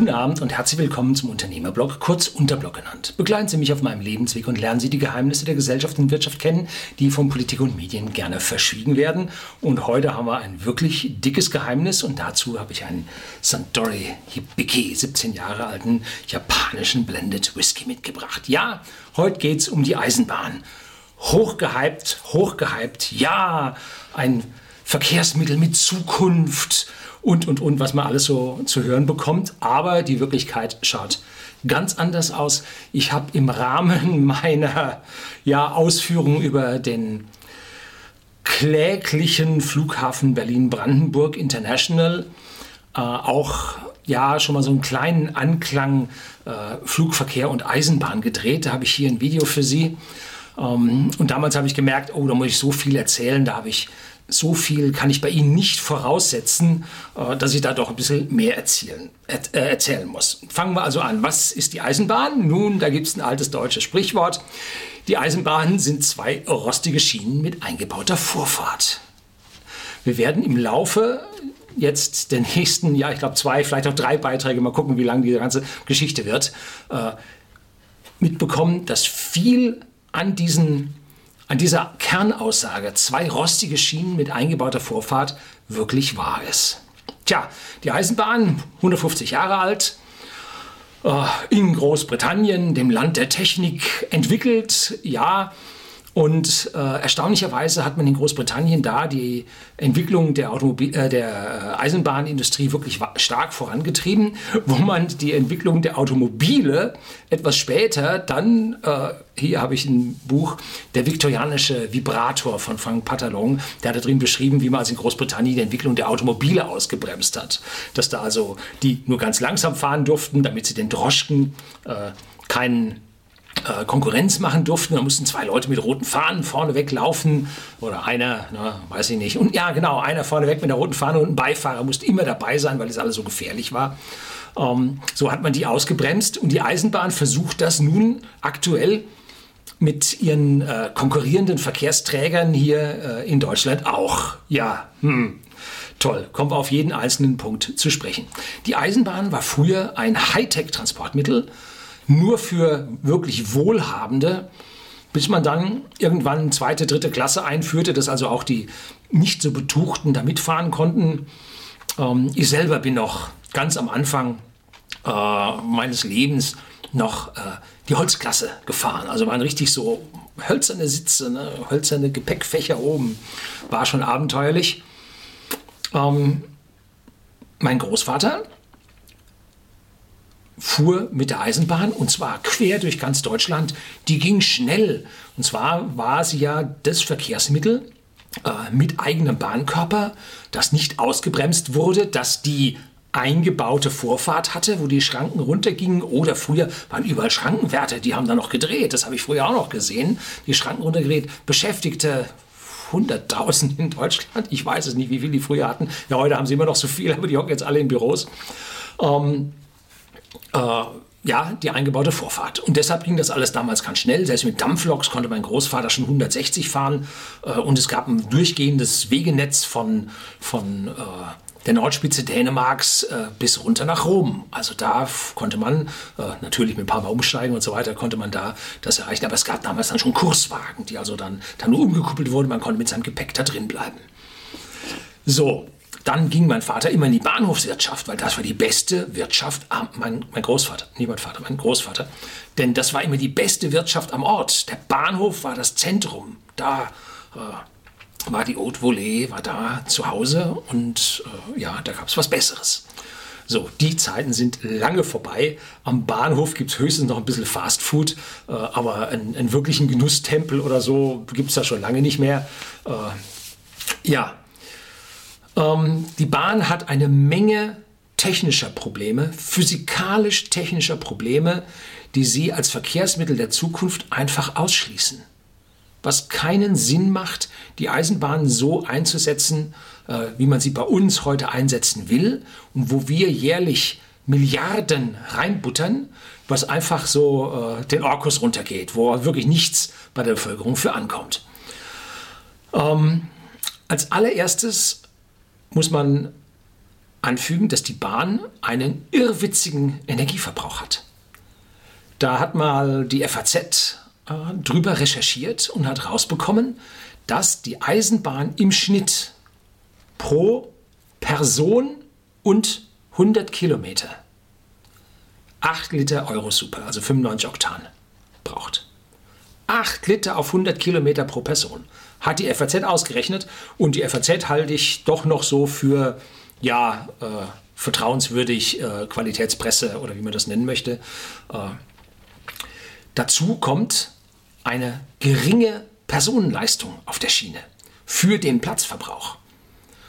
Guten Abend und herzlich willkommen zum Unternehmerblog, kurz Unterblog genannt. Begleiten Sie mich auf meinem Lebensweg und lernen Sie die Geheimnisse der Gesellschaft und Wirtschaft kennen, die von Politik und Medien gerne verschwiegen werden. Und heute haben wir ein wirklich dickes Geheimnis und dazu habe ich einen Suntory Hibiki, 17 Jahre alten japanischen Blended Whisky mitgebracht. Ja, heute geht es um die Eisenbahn. Hochgehypt, hochgehypt, ja, ein Verkehrsmittel mit Zukunft und, und, und, was man alles so zu hören bekommt. Aber die Wirklichkeit schaut ganz anders aus. Ich habe im Rahmen meiner ja, Ausführungen über den kläglichen Flughafen Berlin-Brandenburg International äh, auch ja schon mal so einen kleinen Anklang äh, Flugverkehr und Eisenbahn gedreht. Da habe ich hier ein Video für Sie. Ähm, und damals habe ich gemerkt, oh, da muss ich so viel erzählen. Da habe ich so viel kann ich bei Ihnen nicht voraussetzen, äh, dass ich da doch ein bisschen mehr erzählen, äh, erzählen muss. Fangen wir also an. Was ist die Eisenbahn? Nun, da gibt es ein altes deutsches Sprichwort. Die Eisenbahnen sind zwei rostige Schienen mit eingebauter Vorfahrt. Wir werden im Laufe jetzt der nächsten, ja, ich glaube zwei, vielleicht auch drei Beiträge, mal gucken, wie lang diese ganze Geschichte wird, äh, mitbekommen, dass viel an diesen an dieser Kernaussage, zwei rostige Schienen mit eingebauter Vorfahrt, wirklich wahr ist. Tja, die Eisenbahn, 150 Jahre alt, äh, in Großbritannien, dem Land der Technik, entwickelt, ja, und äh, erstaunlicherweise hat man in Großbritannien da die Entwicklung der, Automobil äh, der äh, Eisenbahnindustrie wirklich stark vorangetrieben, wo man die Entwicklung der Automobile etwas später dann, äh, hier habe ich ein Buch, der viktorianische Vibrator von Frank Patalon, der hat da drin beschrieben, wie man also in Großbritannien die Entwicklung der Automobile ausgebremst hat. Dass da also die nur ganz langsam fahren durften, damit sie den Droschken äh, keinen äh, Konkurrenz machen durften. Da mussten zwei Leute mit roten Fahnen vorne weglaufen oder einer, na, weiß ich nicht. Und ja, genau, einer vorne weg mit der roten Fahne und ein Beifahrer musste immer dabei sein, weil es alles so gefährlich war. Ähm, so hat man die ausgebremst und die Eisenbahn versucht das nun aktuell mit ihren äh, konkurrierenden Verkehrsträgern hier äh, in Deutschland auch. Ja, hm. Toll, kommen wir auf jeden einzelnen Punkt zu sprechen. Die Eisenbahn war früher ein Hightech-Transportmittel, nur für wirklich Wohlhabende, bis man dann irgendwann zweite, dritte Klasse einführte, dass also auch die nicht so Betuchten da mitfahren konnten. Ähm, ich selber bin noch ganz am Anfang äh, meines Lebens noch äh, die Holzklasse gefahren. Also waren richtig so hölzerne Sitze, ne, hölzerne Gepäckfächer oben. War schon abenteuerlich. Ähm, mein Großvater, fuhr mit der Eisenbahn und zwar quer durch ganz Deutschland. Die ging schnell. Und zwar war sie ja das Verkehrsmittel äh, mit eigenem Bahnkörper, das nicht ausgebremst wurde, das die eingebaute Vorfahrt hatte, wo die Schranken runtergingen. Oder früher waren überall Schrankenwärter, die haben da noch gedreht. Das habe ich früher auch noch gesehen. Die Schranken runtergedreht. Beschäftigte 100.000 in Deutschland. Ich weiß es nicht, wie viel die früher hatten. Ja, heute haben sie immer noch so viel, aber die hocken jetzt alle in Büros. Ähm, äh, ja, die eingebaute Vorfahrt. Und deshalb ging das alles damals ganz schnell. Selbst mit Dampfloks konnte mein Großvater schon 160 fahren. Äh, und es gab ein durchgehendes Wegenetz von, von äh, der Nordspitze Dänemarks äh, bis runter nach Rom. Also da konnte man, äh, natürlich mit ein paar Mal umsteigen und so weiter, konnte man da das erreichen. Aber es gab damals dann schon Kurswagen, die also dann, dann nur umgekuppelt wurden. Man konnte mit seinem Gepäck da drin bleiben. So, dann ging mein Vater immer in die Bahnhofswirtschaft, weil das war die beste Wirtschaft, am, mein, mein Großvater, nicht mein Vater, mein Großvater. Denn das war immer die beste Wirtschaft am Ort. Der Bahnhof war das Zentrum. Da äh, war die Haute Volée, war da zu Hause und äh, ja, da gab es was Besseres. So, die Zeiten sind lange vorbei. Am Bahnhof gibt es höchstens noch ein bisschen Fast Food, äh, aber einen, einen, wirklichen Genusstempel oder so gibt es da schon lange nicht mehr. Äh, ja, ähm, die Bahn hat eine Menge technischer Probleme, physikalisch-technischer Probleme, die sie als Verkehrsmittel der Zukunft einfach ausschließen. Was keinen Sinn macht, die Eisenbahn so einzusetzen, äh, wie man sie bei uns heute einsetzen will und wo wir jährlich Milliarden reinbuttern, was einfach so äh, den Orkus runtergeht, wo wirklich nichts bei der Bevölkerung für ankommt. Ähm, als allererstes muss man anfügen, dass die Bahn einen irrwitzigen Energieverbrauch hat. Da hat mal die FAZ äh, drüber recherchiert und hat rausbekommen, dass die Eisenbahn im Schnitt pro Person und 100 Kilometer 8 Liter Eurosuper, also 95 Oktan, braucht. 8 Liter auf 100 Kilometer pro Person. Hat die FAZ ausgerechnet und die FAZ halte ich doch noch so für, ja, äh, vertrauenswürdig, äh, Qualitätspresse oder wie man das nennen möchte. Äh, dazu kommt eine geringe Personenleistung auf der Schiene für den Platzverbrauch.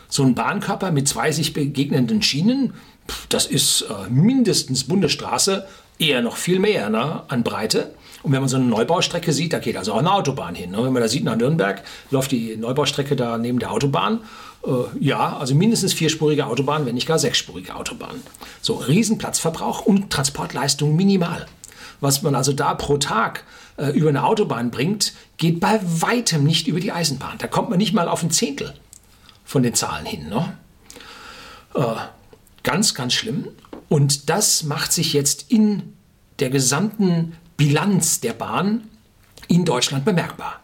So ein Bahnkörper mit zwei sich begegnenden Schienen, das ist äh, mindestens Bundesstraße, eher noch viel mehr ne, an Breite. Und wenn man so eine Neubaustrecke sieht, da geht also auch eine Autobahn hin. Ne? Wenn man da sieht nach Nürnberg, läuft die Neubaustrecke da neben der Autobahn. Äh, ja, also mindestens vierspurige Autobahn, wenn nicht gar sechsspurige Autobahn. So, Riesenplatzverbrauch und Transportleistung minimal. Was man also da pro Tag äh, über eine Autobahn bringt, geht bei weitem nicht über die Eisenbahn. Da kommt man nicht mal auf ein Zehntel von den Zahlen hin. Ne? Äh, ganz, ganz schlimm. Und das macht sich jetzt in der gesamten Bilanz der Bahn in Deutschland bemerkbar.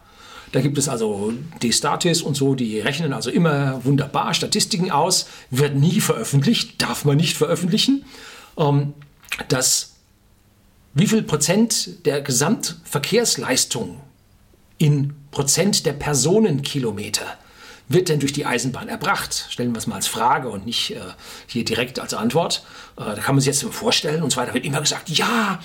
Da gibt es also die Statis und so, die rechnen also immer wunderbar Statistiken aus, wird nie veröffentlicht, darf man nicht veröffentlichen. Ähm, dass wie viel Prozent der Gesamtverkehrsleistung in Prozent der Personenkilometer wird denn durch die Eisenbahn erbracht? Stellen wir es mal als Frage und nicht äh, hier direkt als Antwort. Äh, da kann man sich jetzt vorstellen und so weiter. Wird immer gesagt, ja,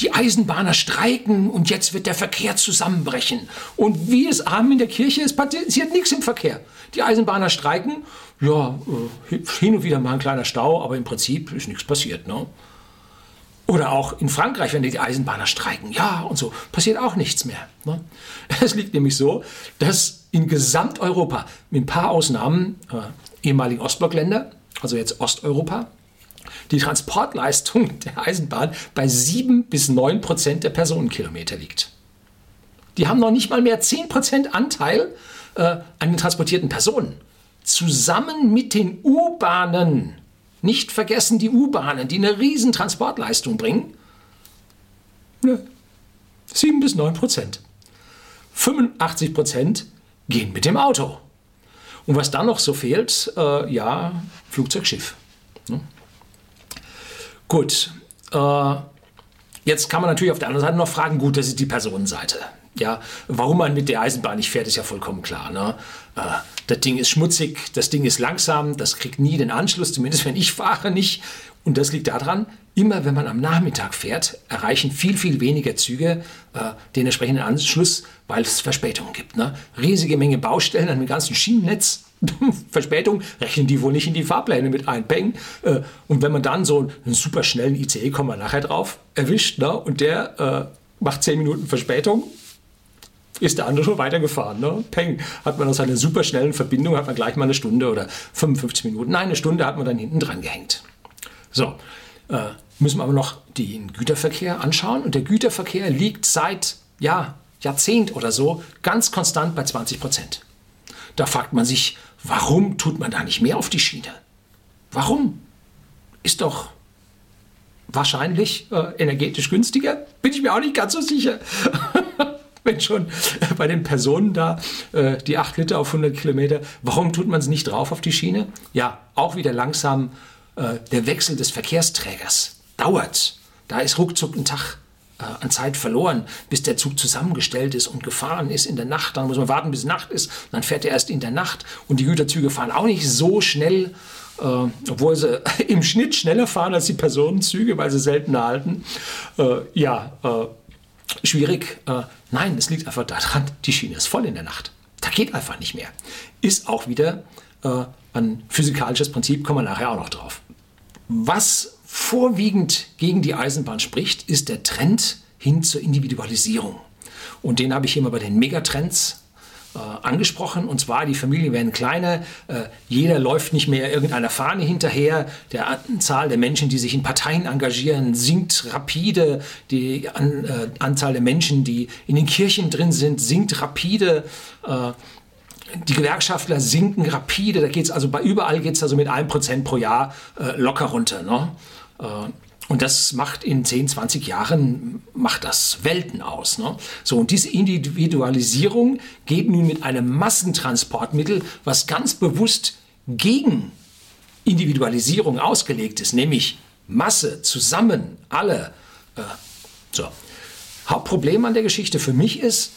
die Eisenbahner streiken und jetzt wird der Verkehr zusammenbrechen. Und wie es arm in der Kirche ist, passiert nichts im Verkehr. Die Eisenbahner streiken, ja, äh, hin und wieder mal ein kleiner Stau, aber im Prinzip ist nichts passiert. Ne? Oder auch in Frankreich, wenn die Eisenbahner streiken. Ja, und so passiert auch nichts mehr. Ne? Es liegt nämlich so, dass in Gesamteuropa, mit ein paar Ausnahmen, äh, ehemaligen Ostblockländer, also jetzt Osteuropa, die Transportleistung der Eisenbahn bei 7 bis 9 Prozent der Personenkilometer liegt. Die haben noch nicht mal mehr 10 Prozent Anteil äh, an den transportierten Personen. Zusammen mit den U-Bahnen nicht vergessen die U-Bahnen, die eine riesen Transportleistung bringen. Ne, 7 bis 9 Prozent. 85 Prozent gehen mit dem Auto. Und was dann noch so fehlt, äh, ja, Flugzeug, Schiff. Ne? Gut, äh, jetzt kann man natürlich auf der anderen Seite noch fragen, gut, das ist die Personenseite. Ja, warum man mit der Eisenbahn nicht fährt, ist ja vollkommen klar. Ne? Äh, das Ding ist schmutzig, das Ding ist langsam, das kriegt nie den Anschluss, zumindest wenn ich fahre nicht. Und das liegt daran, immer wenn man am Nachmittag fährt, erreichen viel, viel weniger Züge äh, den entsprechenden Anschluss, weil es Verspätungen gibt. Ne? Riesige Menge Baustellen an dem ganzen Schienennetz. Verspätung rechnen die wohl nicht in die Fahrpläne mit ein. Peng. Äh, und wenn man dann so einen super schnellen ICE, kommen wir nachher drauf, erwischt ne? und der äh, macht 10 Minuten Verspätung, ist der andere schon weitergefahren. Ne? Peng, hat man aus einer super schnellen Verbindung, hat man gleich mal eine Stunde oder 55 Minuten. Nein, eine Stunde hat man dann hinten dran gehängt. So, äh, müssen wir aber noch den Güterverkehr anschauen. Und der Güterverkehr liegt seit ja, Jahrzehnt oder so ganz konstant bei 20 Prozent. Da fragt man sich, warum tut man da nicht mehr auf die Schiene? Warum? Ist doch wahrscheinlich äh, energetisch günstiger? Bin ich mir auch nicht ganz so sicher. wenn schon bei den Personen da äh, die 8 Liter auf 100 Kilometer, warum tut man es nicht drauf auf die Schiene? Ja, auch wieder langsam äh, der Wechsel des Verkehrsträgers dauert. Da ist ruckzuck ein Tag äh, an Zeit verloren, bis der Zug zusammengestellt ist und gefahren ist in der Nacht. Dann muss man warten, bis Nacht ist. Dann fährt er erst in der Nacht. Und die Güterzüge fahren auch nicht so schnell, äh, obwohl sie im Schnitt schneller fahren als die Personenzüge, weil sie selten halten. Äh, ja, äh, schwierig. Nein, es liegt einfach daran, die Schiene ist voll in der Nacht. Da geht einfach nicht mehr. Ist auch wieder äh, ein physikalisches Prinzip, kommen wir nachher auch noch drauf. Was vorwiegend gegen die Eisenbahn spricht, ist der Trend hin zur Individualisierung. Und den habe ich hier mal bei den Megatrends äh, angesprochen. Und zwar, die Familien werden kleiner, äh, jeder läuft nicht mehr irgendeiner Fahne hinterher, der Anzahl der Menschen, die sich in Parteien engagieren, sinkt rapide, die äh, Anzahl der Menschen, die in den Kirchen drin sind, sinkt rapide. Die Gewerkschaftler sinken rapide, da geht es also bei überall geht es also mit 1% pro Jahr äh, locker runter. Ne? Äh, und das macht in 10, 20 Jahren macht das Welten aus. Ne? So, und diese Individualisierung geht nun mit einem Massentransportmittel, was ganz bewusst gegen Individualisierung ausgelegt ist, nämlich Masse, zusammen, alle. Äh, so. Hauptproblem an der Geschichte für mich ist,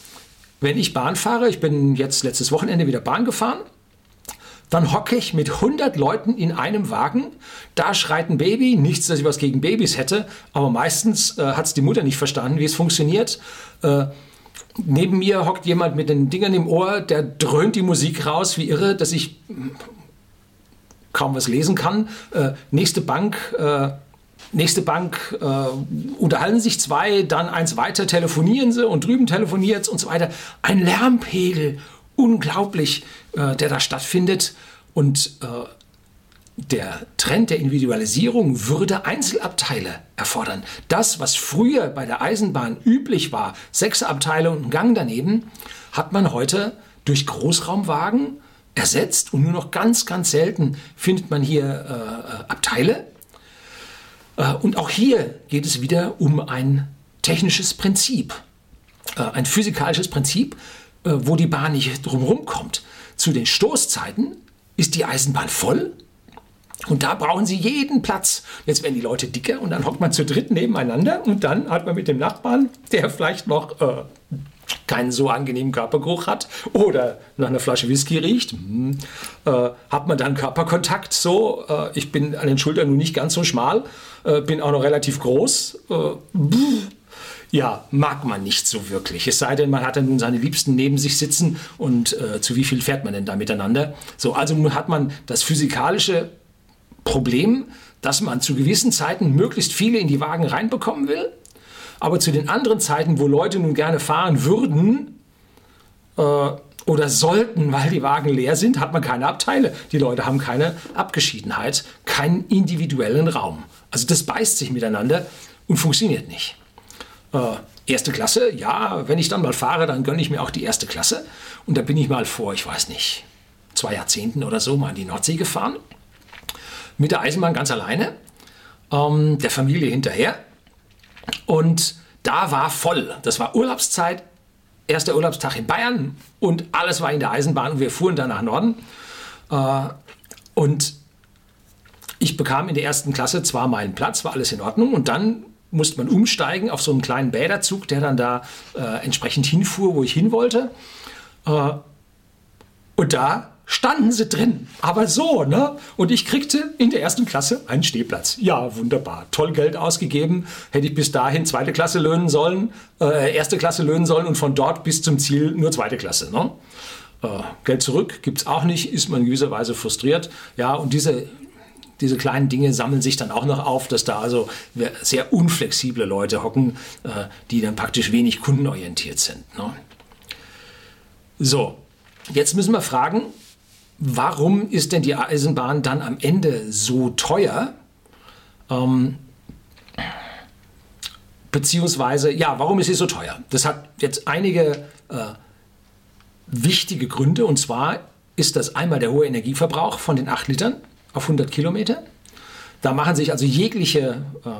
wenn ich Bahn fahre, ich bin jetzt letztes Wochenende wieder Bahn gefahren, dann hocke ich mit 100 Leuten in einem Wagen, da schreit ein Baby, nichts, dass ich was gegen Babys hätte, aber meistens äh, hat es die Mutter nicht verstanden, wie es funktioniert. Äh, neben mir hockt jemand mit den Dingern im Ohr, der dröhnt die Musik raus wie irre, dass ich kaum was lesen kann. Äh, nächste Bank, äh, nächste Bank äh, unterhalten sich zwei, dann eins weiter telefonieren sie und drüben telefoniert und so weiter. Ein Lärmpegel, unglaublich, äh, der da stattfindet. Und äh, der Trend der Individualisierung würde Einzelabteile erfordern. Das, was früher bei der Eisenbahn üblich war, sechs Abteile und ein Gang daneben, hat man heute durch Großraumwagen ersetzt und nur noch ganz, ganz selten findet man hier äh, Abteile. Äh, und auch hier geht es wieder um ein technisches Prinzip, äh, ein physikalisches Prinzip, äh, wo die Bahn nicht drumherum kommt. Zu den Stoßzeiten ist die Eisenbahn voll und da brauchen sie jeden Platz. Jetzt werden die Leute dicker und dann hockt man zu dritt nebeneinander und dann hat man mit dem Nachbarn, der vielleicht noch äh, keinen so angenehmen Körpergeruch hat oder nach einer Flasche Whisky riecht, hm, äh, hat man dann Körperkontakt so. Äh, ich bin an den Schultern nun nicht ganz so schmal, äh, bin auch noch relativ groß. Äh, ja, mag man nicht so wirklich. Es sei denn, man hat dann nun seine Liebsten neben sich sitzen und äh, zu wie viel fährt man denn da miteinander? So, also hat man das physikalische Problem, dass man zu gewissen Zeiten möglichst viele in die Wagen reinbekommen will aber zu den anderen Zeiten, wo Leute nun gerne fahren würden äh, oder sollten, weil die Wagen leer sind, hat man keine Abteile. Die Leute haben keine Abgeschiedenheit, keinen individuellen Raum. Also das beißt sich miteinander und funktioniert nicht. Äh, erste Klasse, ja, wenn ich dann mal fahre, dann gönne ich mir auch die erste Klasse. Und da bin ich mal vor, ich weiß nicht, zwei Jahrzehnten oder so mal in die Nordsee gefahren. Mit der Eisenbahn ganz alleine, ähm, der Familie hinterher. Und da war voll. Das war Urlaubszeit, erster Urlaubstag in Bayern und alles war in der Eisenbahn und wir fuhren dann nach Norden. Äh, und ich bekam in der ersten Klasse zwar meinen Platz, war alles in Ordnung und dann musste man umsteigen auf so einen kleinen Bäderzug, der dann da äh, entsprechend hinfuhr, wo ich hin wollte. Äh, und da standen sie drin. Aber so, ne? Und ich kriegte in der ersten Klasse einen Stehplatz. Ja, wunderbar. Toll Geld ausgegeben. Hätte ich bis dahin zweite Klasse löhnen sollen, äh, erste Klasse löhnen sollen und von dort bis zum Ziel nur zweite Klasse, ne? Äh, Geld zurück gibt's auch nicht, ist man in frustriert. Ja, und diese, diese kleinen Dinge sammeln sich dann auch noch auf, dass da also sehr unflexible Leute hocken, äh, die dann praktisch wenig kundenorientiert sind. Ne? So, jetzt müssen wir fragen, warum ist denn die Eisenbahn dann am Ende so teuer? Ähm, beziehungsweise, ja, warum ist sie so teuer? Das hat jetzt einige äh, wichtige Gründe. Und zwar ist das einmal der hohe Energieverbrauch von den 8 Litern auf 100 Kilometer. Da machen sich also jegliche äh,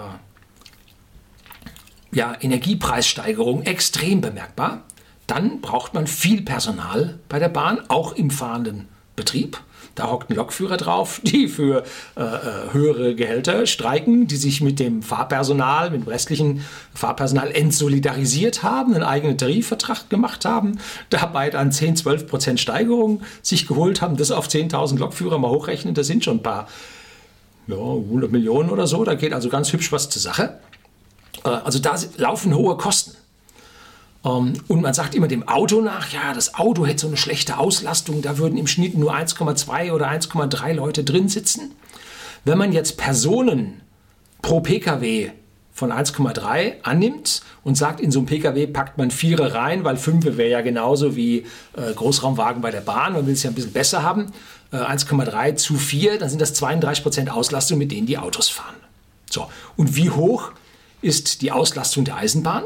ja, Energiepreissteigerungen extrem bemerkbar. Dann braucht man viel Personal bei der Bahn, auch im fahrenden Betrieb. Da hockt ein Lokführer drauf, die für äh, äh, höhere Gehälter streiken, die sich mit dem Fahrpersonal, mit dem restlichen Fahrpersonal entsolidarisiert haben, einen eigenen Tarifvertrag gemacht haben, dabei dann 10, 12 Prozent Steigerung sich geholt haben, das auf 10.000 Lokführer mal hochrechnen, das sind schon ein paar ja, 100 Millionen oder so, da geht also ganz hübsch was zur Sache. Äh, also da laufen hohe Kosten. Ähm, und man sagt immer dem Auto nach, ja, das Auto hätte so eine schlechte Auslastung, da würden im Schnitt nur 1,2 oder 1,3 Leute drin sitzen. Wenn man jetzt Personen pro Pkw von 1,3 annimmt und sagt, in so einem Pkw packt man Viere rein, weil Fünfe wäre ja genauso wie äh, Großraumwagen bei der Bahn, man will es ja ein bisschen besser haben, äh, 1,3 zu 4, dann sind das 32 Prozent Auslastung, mit denen die Autos fahren. So, und wie hoch ist die Auslastung der Eisenbahn?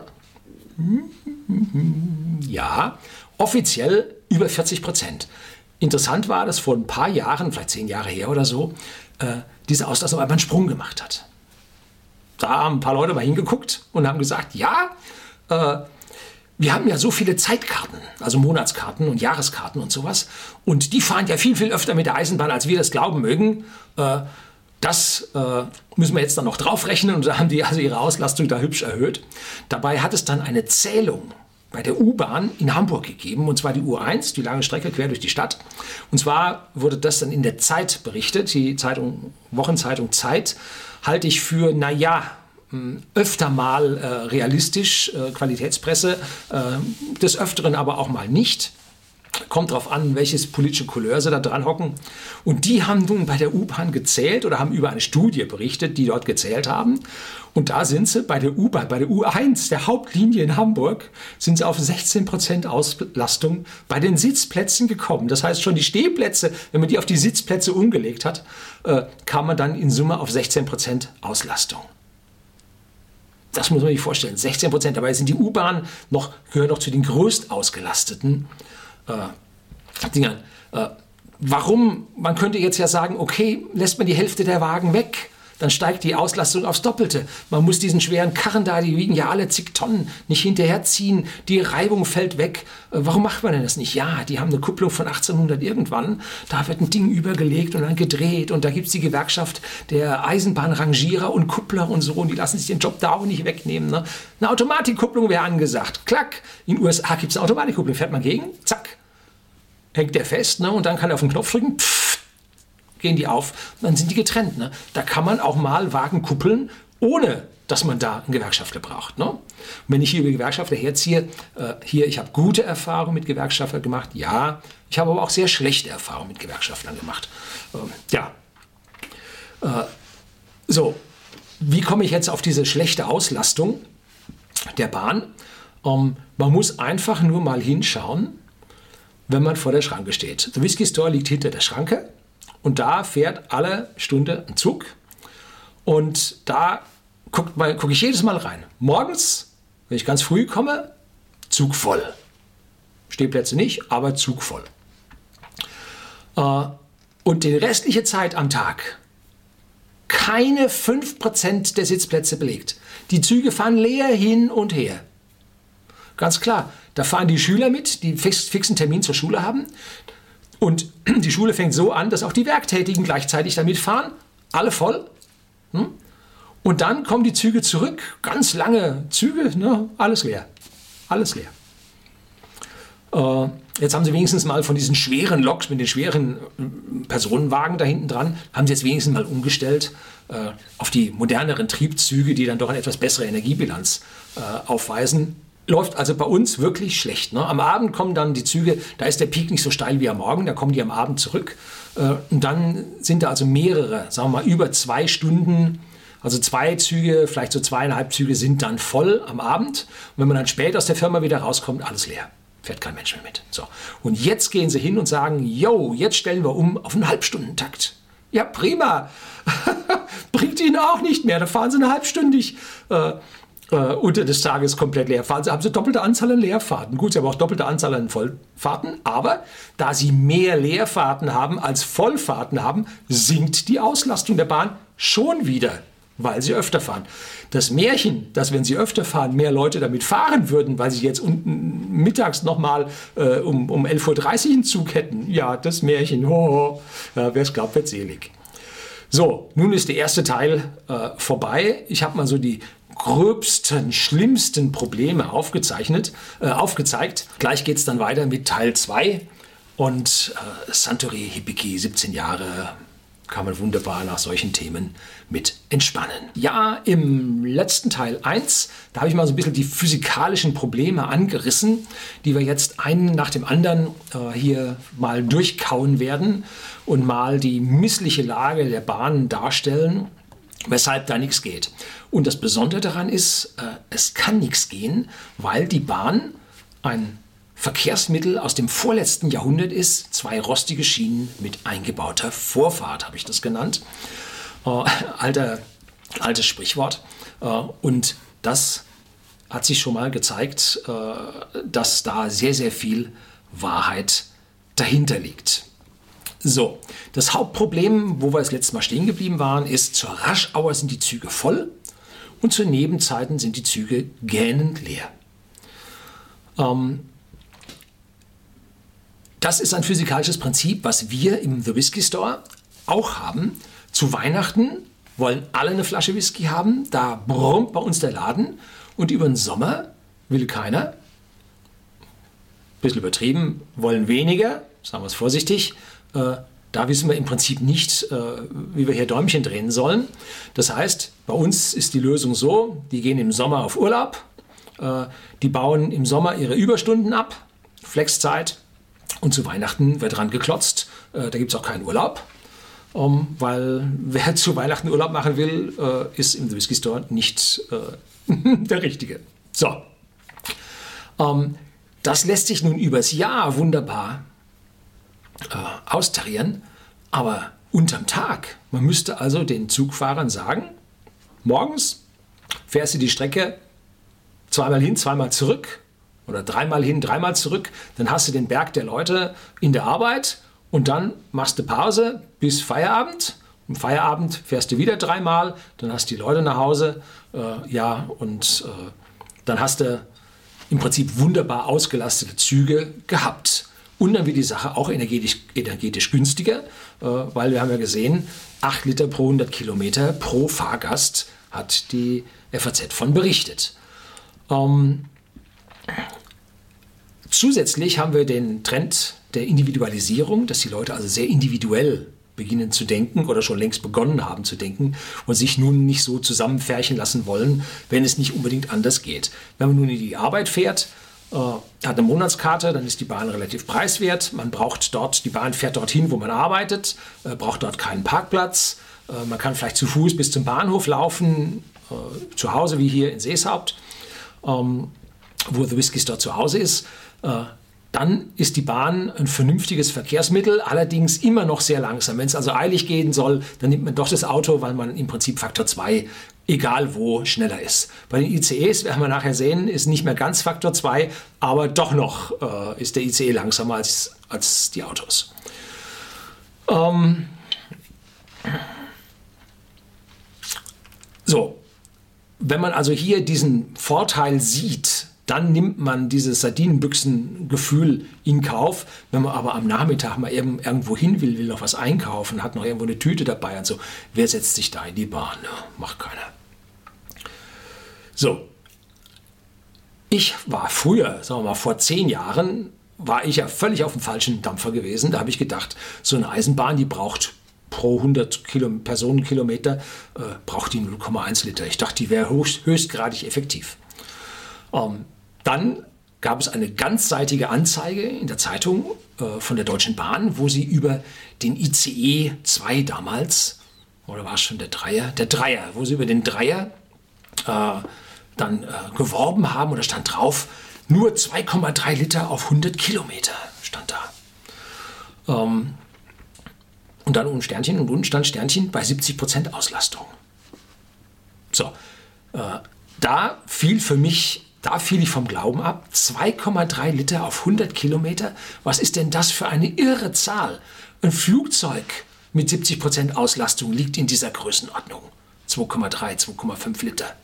Ja, offiziell über 40 Prozent. interessant war, dass vor ein paar Jahren, vielleicht zehn Jahre her oder so, äh, diese Auslastung einmal einen Sprung gemacht hat. Da haben ein paar Leute mal hingeguckt und haben gesagt, ja, äh, wir haben ja so viele Zeitkarten, also Monatskarten und Jahreskarten und sowas. Und die fahren ja viel, viel öfter mit der Eisenbahn, als wir das glauben mögen. Äh, das müssen wir jetzt dann noch draufrechnen und da haben die also ihre Auslastung da hübsch erhöht. Dabei hat es dann eine Zählung bei der U-Bahn in Hamburg gegeben, und zwar die U1, die lange Strecke quer durch die Stadt. Und zwar wurde das dann in der Zeit berichtet, die Zeitung, Wochenzeitung Zeit, halte ich für, naja, hm, öfter mal äh, realistisch, äh, Qualitätspresse, äh, des Öfteren aber auch mal nicht. Kommt darauf an, welches politische Couleur sie da dran hocken. Und die haben nun bei der U-Bahn gezählt oder haben über eine Studie berichtet, die dort gezählt haben. Und da sind sie bei der U-Bahn, bei der U1, der Hauptlinie in Hamburg, sind sie auf 16% Auslastung bei den Sitzplätzen gekommen. Das heißt schon die Stehplätze, wenn man die auf die Sitzplätze umgelegt hat, äh, kam man dann in Summe auf 16% Auslastung. Das muss man sich vorstellen. 16% Dabei sind die U-Bahnen noch, gehören noch zu den größt ausgelasteten äh, Dingern. Äh, warum? Man könnte jetzt ja sagen, okay, lässt man die Hälfte der Wagen weg dann steigt die Auslastung aufs Doppelte. Man muss diesen schweren Karren da, die wiegen ja alle zig Tonnen, nicht hinterherziehen. Die Reibung fällt weg. Äh, warum macht man denn das nicht? Ja, die haben eine Kupplung von 1800 irgendwann. Da wird ein Ding übergelegt und dann gedreht. Und da gibt es die Gewerkschaft der Eisenbahnrangierer und Kuppler und so. Und die lassen sich den Job da auch nicht wegnehmen. Ne? Eine Automatikkupplung wäre angesagt. Klack. In den USA gibt es eine Automatikkupplung. Fährt man gegen, zack. Hängt der fest ne? und dann kann er auf den Knopf drücken. Pff, gehen die auf, dann sind die getrennt. Ne? Da kann man auch mal Wagen kuppeln, ohne dass man da einen Gewerkschafter braucht. Ne? Wenn ich hier über Gewerkschafter herziehe, äh, hier, ich habe gute Erfahrungen mit Gewerkschaftern gemacht, ja, ich habe aber auch sehr schlechte Erfahrungen mit Gewerkschaftern gemacht. Ähm, ja. Äh, so, wie komme ich jetzt auf diese schlechte Auslastung der Bahn? Ähm, man muss einfach nur mal hinschauen, wenn man vor der Schranke steht. Der Whisky Store liegt hinter der Schranke. Und da fährt alle Stunde ein Zug. Und da gucke guck ich jedes Mal rein. Morgens, wenn ich ganz früh komme, Zug voll. Stehplätze nicht, aber Zug voll. Äh, und die restliche Zeit am Tag keine 5% der Sitzplätze belegt. Die Züge fahren leer hin und her. Ganz klar, da fahren die Schüler mit, die fix, fixen Termin zur Schule haben. Und die Schule fängt so an, dass auch die Werktätigen gleichzeitig damit fahren. Alle voll. Hm? Und dann kommen die Züge zurück. Ganz lange Züge, ne? alles leer. Alles leer. Äh, jetzt haben sie wenigstens mal von diesen schweren Loks mit den schweren äh, Personenwagen da hinten dran, haben sie jetzt wenigstens mal umgestellt äh, auf die moderneren Triebzüge, die dann doch eine etwas bessere Energiebilanz aufweisen läuft also bei uns wirklich schlecht. Ne? Am Abend kommen dann die Züge, da ist der Peak nicht so steil wie am Morgen, da kommen die am Abend zurück. Äh, und dann sind da also mehrere, sagen wir mal, über zwei Stunden. Also zwei Züge, vielleicht so zweieinhalb Züge sind dann voll am Abend. Und wenn man dann spät aus der Firma wieder rauskommt, alles leer. Fährt kein Mensch mehr mit. So. Und jetzt gehen sie hin und sagen, yo, jetzt stellen wir um auf einen Halbstundentakt. Ja, prima. Bringt ihnen auch nicht mehr. Da fahren sie eine halbstündig. Äh, äh, unter des Tages komplett leer fahren. Sie haben sie doppelte Anzahl an Leerfahrten. Gut, sie haben auch doppelte Anzahl an Vollfahrten, aber da sie mehr Leerfahrten haben als Vollfahrten haben, sinkt die Auslastung der Bahn schon wieder, weil sie öfter fahren. Das Märchen, dass wenn sie öfter fahren, mehr Leute damit fahren würden, weil sie jetzt unten mittags nochmal äh, um, um 11.30 Uhr einen Zug hätten, ja, das Märchen, oh, ja, wer es glaubt, wird selig. So, nun ist der erste Teil äh, vorbei. Ich habe mal so die gröbsten, schlimmsten Probleme aufgezeichnet, äh, aufgezeigt. Gleich geht es dann weiter mit Teil 2 und äh, Santori Hibiki, 17 Jahre, kann man wunderbar nach solchen Themen mit entspannen. Ja, im letzten Teil 1, da habe ich mal so ein bisschen die physikalischen Probleme angerissen, die wir jetzt einen nach dem anderen äh, hier mal durchkauen werden und mal die missliche Lage der Bahnen darstellen weshalb da nichts geht. Und das Besondere daran ist, äh, es kann nichts gehen, weil die Bahn ein Verkehrsmittel aus dem vorletzten Jahrhundert ist. Zwei rostige Schienen mit eingebauter Vorfahrt, habe ich das genannt. Äh, alter, altes Sprichwort. Äh, und das hat sich schon mal gezeigt, äh, dass da sehr, sehr viel Wahrheit dahinter liegt. So, das Hauptproblem, wo wir das letzte Mal stehen geblieben waren, ist, zur Raschauer sind die Züge voll und zu Nebenzeiten sind die Züge gähnend leer. Ähm, das ist ein physikalisches Prinzip, was wir im The Whisky Store auch haben. Zu Weihnachten wollen alle eine Flasche Whisky haben, da brummt bei uns der Laden und über den Sommer will keiner. Bisschen übertrieben, wollen weniger, sagen wir es vorsichtig. Äh, da wissen wir im Prinzip nicht, äh, wie wir hier Däumchen drehen sollen. Das heißt, bei uns ist die Lösung so, die gehen im Sommer auf Urlaub, äh, die bauen im Sommer ihre Überstunden ab, Flexzeit, und zu Weihnachten wird dran geklotzt. Da gibt es auch keinen Urlaub, um, weil wer zu Weihnachten Urlaub machen will, ist im The Whisky Store nicht der Richtige. So. Um, das lässt sich nun übers Jahr wunderbar äh, austarieren, aber unterm Tag. Man müsste also den Zugfahrern sagen, morgens fährst du die Strecke zweimal hin, zweimal zurück oder dreimal hin, dreimal zurück, dann hast du den Berg der Leute in der Arbeit und dann machst du Pause bis Feierabend. Im Feierabend fährst du wieder dreimal, dann hast du die Leute nach Hause, äh, ja, und äh, dann hast du im Prinzip wunderbar ausgelastete Züge gehabt. Und dann wird die Sache auch energetisch, energetisch günstiger, äh, weil wir haben ja gesehen, 8 Liter pro 100 Kilometer pro Fahrgast hat die FAZ von berichtet. Ähm, zusätzlich haben wir den Trend der Individualisierung, dass die Leute also sehr individuell beginnen zu denken oder schon längst begonnen haben zu denken und sich nun nicht so zusammenfärchen lassen wollen, wenn es nicht unbedingt anders geht. Wenn man nun in die Arbeit fährt, äh, hat eine Monatskarte, dann ist die Bahn relativ preiswert. Man braucht dort, die Bahn fährt dorthin, wo man arbeitet, äh, braucht dort keinen Parkplatz. Äh, man kann vielleicht zu Fuß bis zum Bahnhof laufen, äh, zu Hause wie hier in Seeshaupt, ähm, wo The Whisky Store zu Hause ist. Äh, dann ist die Bahn ein vernünftiges Verkehrsmittel, allerdings immer noch sehr langsam. Wenn es also eilig gehen soll, dann nimmt man doch das Auto, weil man im Prinzip Faktor 2 egal wo schneller ist. Bei den ICEs, werden wir nachher sehen, ist nicht mehr ganz Faktor 2, aber doch noch äh, ist der ICE langsamer als, als die Autos. Ähm so, wenn man also hier diesen Vorteil sieht, dann nimmt man dieses Sardinenbüchsen-Gefühl in Kauf. Wenn man aber am Nachmittag mal irgendwo hin will, will noch was einkaufen, hat noch irgendwo eine Tüte dabei und so, wer setzt sich da in die Bahn? Macht keiner. So. Ich war früher, sagen wir mal vor zehn Jahren, war ich ja völlig auf dem falschen Dampfer gewesen. Da habe ich gedacht, so eine Eisenbahn, die braucht pro 100 Kilo, Personenkilometer, äh, braucht die 0,1 Liter. Ich dachte, die wäre höchst, höchstgradig effektiv. Ähm, dann gab es eine ganzseitige Anzeige in der Zeitung äh, von der Deutschen Bahn, wo sie über den ICE 2 damals, oder war es schon der Dreier? Der Dreier, wo sie über den Dreier äh, dann äh, geworben haben oder stand drauf, nur 2,3 Liter auf 100 Kilometer stand da. Ähm, und dann ein Sternchen und unten stand Sternchen bei 70% Auslastung. So, äh, da fiel für mich da fiel ich vom Glauben ab. 2,3 Liter auf 100 Kilometer. Was ist denn das für eine irre Zahl? Ein Flugzeug mit 70 Prozent Auslastung liegt in dieser Größenordnung. 2,3, 2,5 Liter.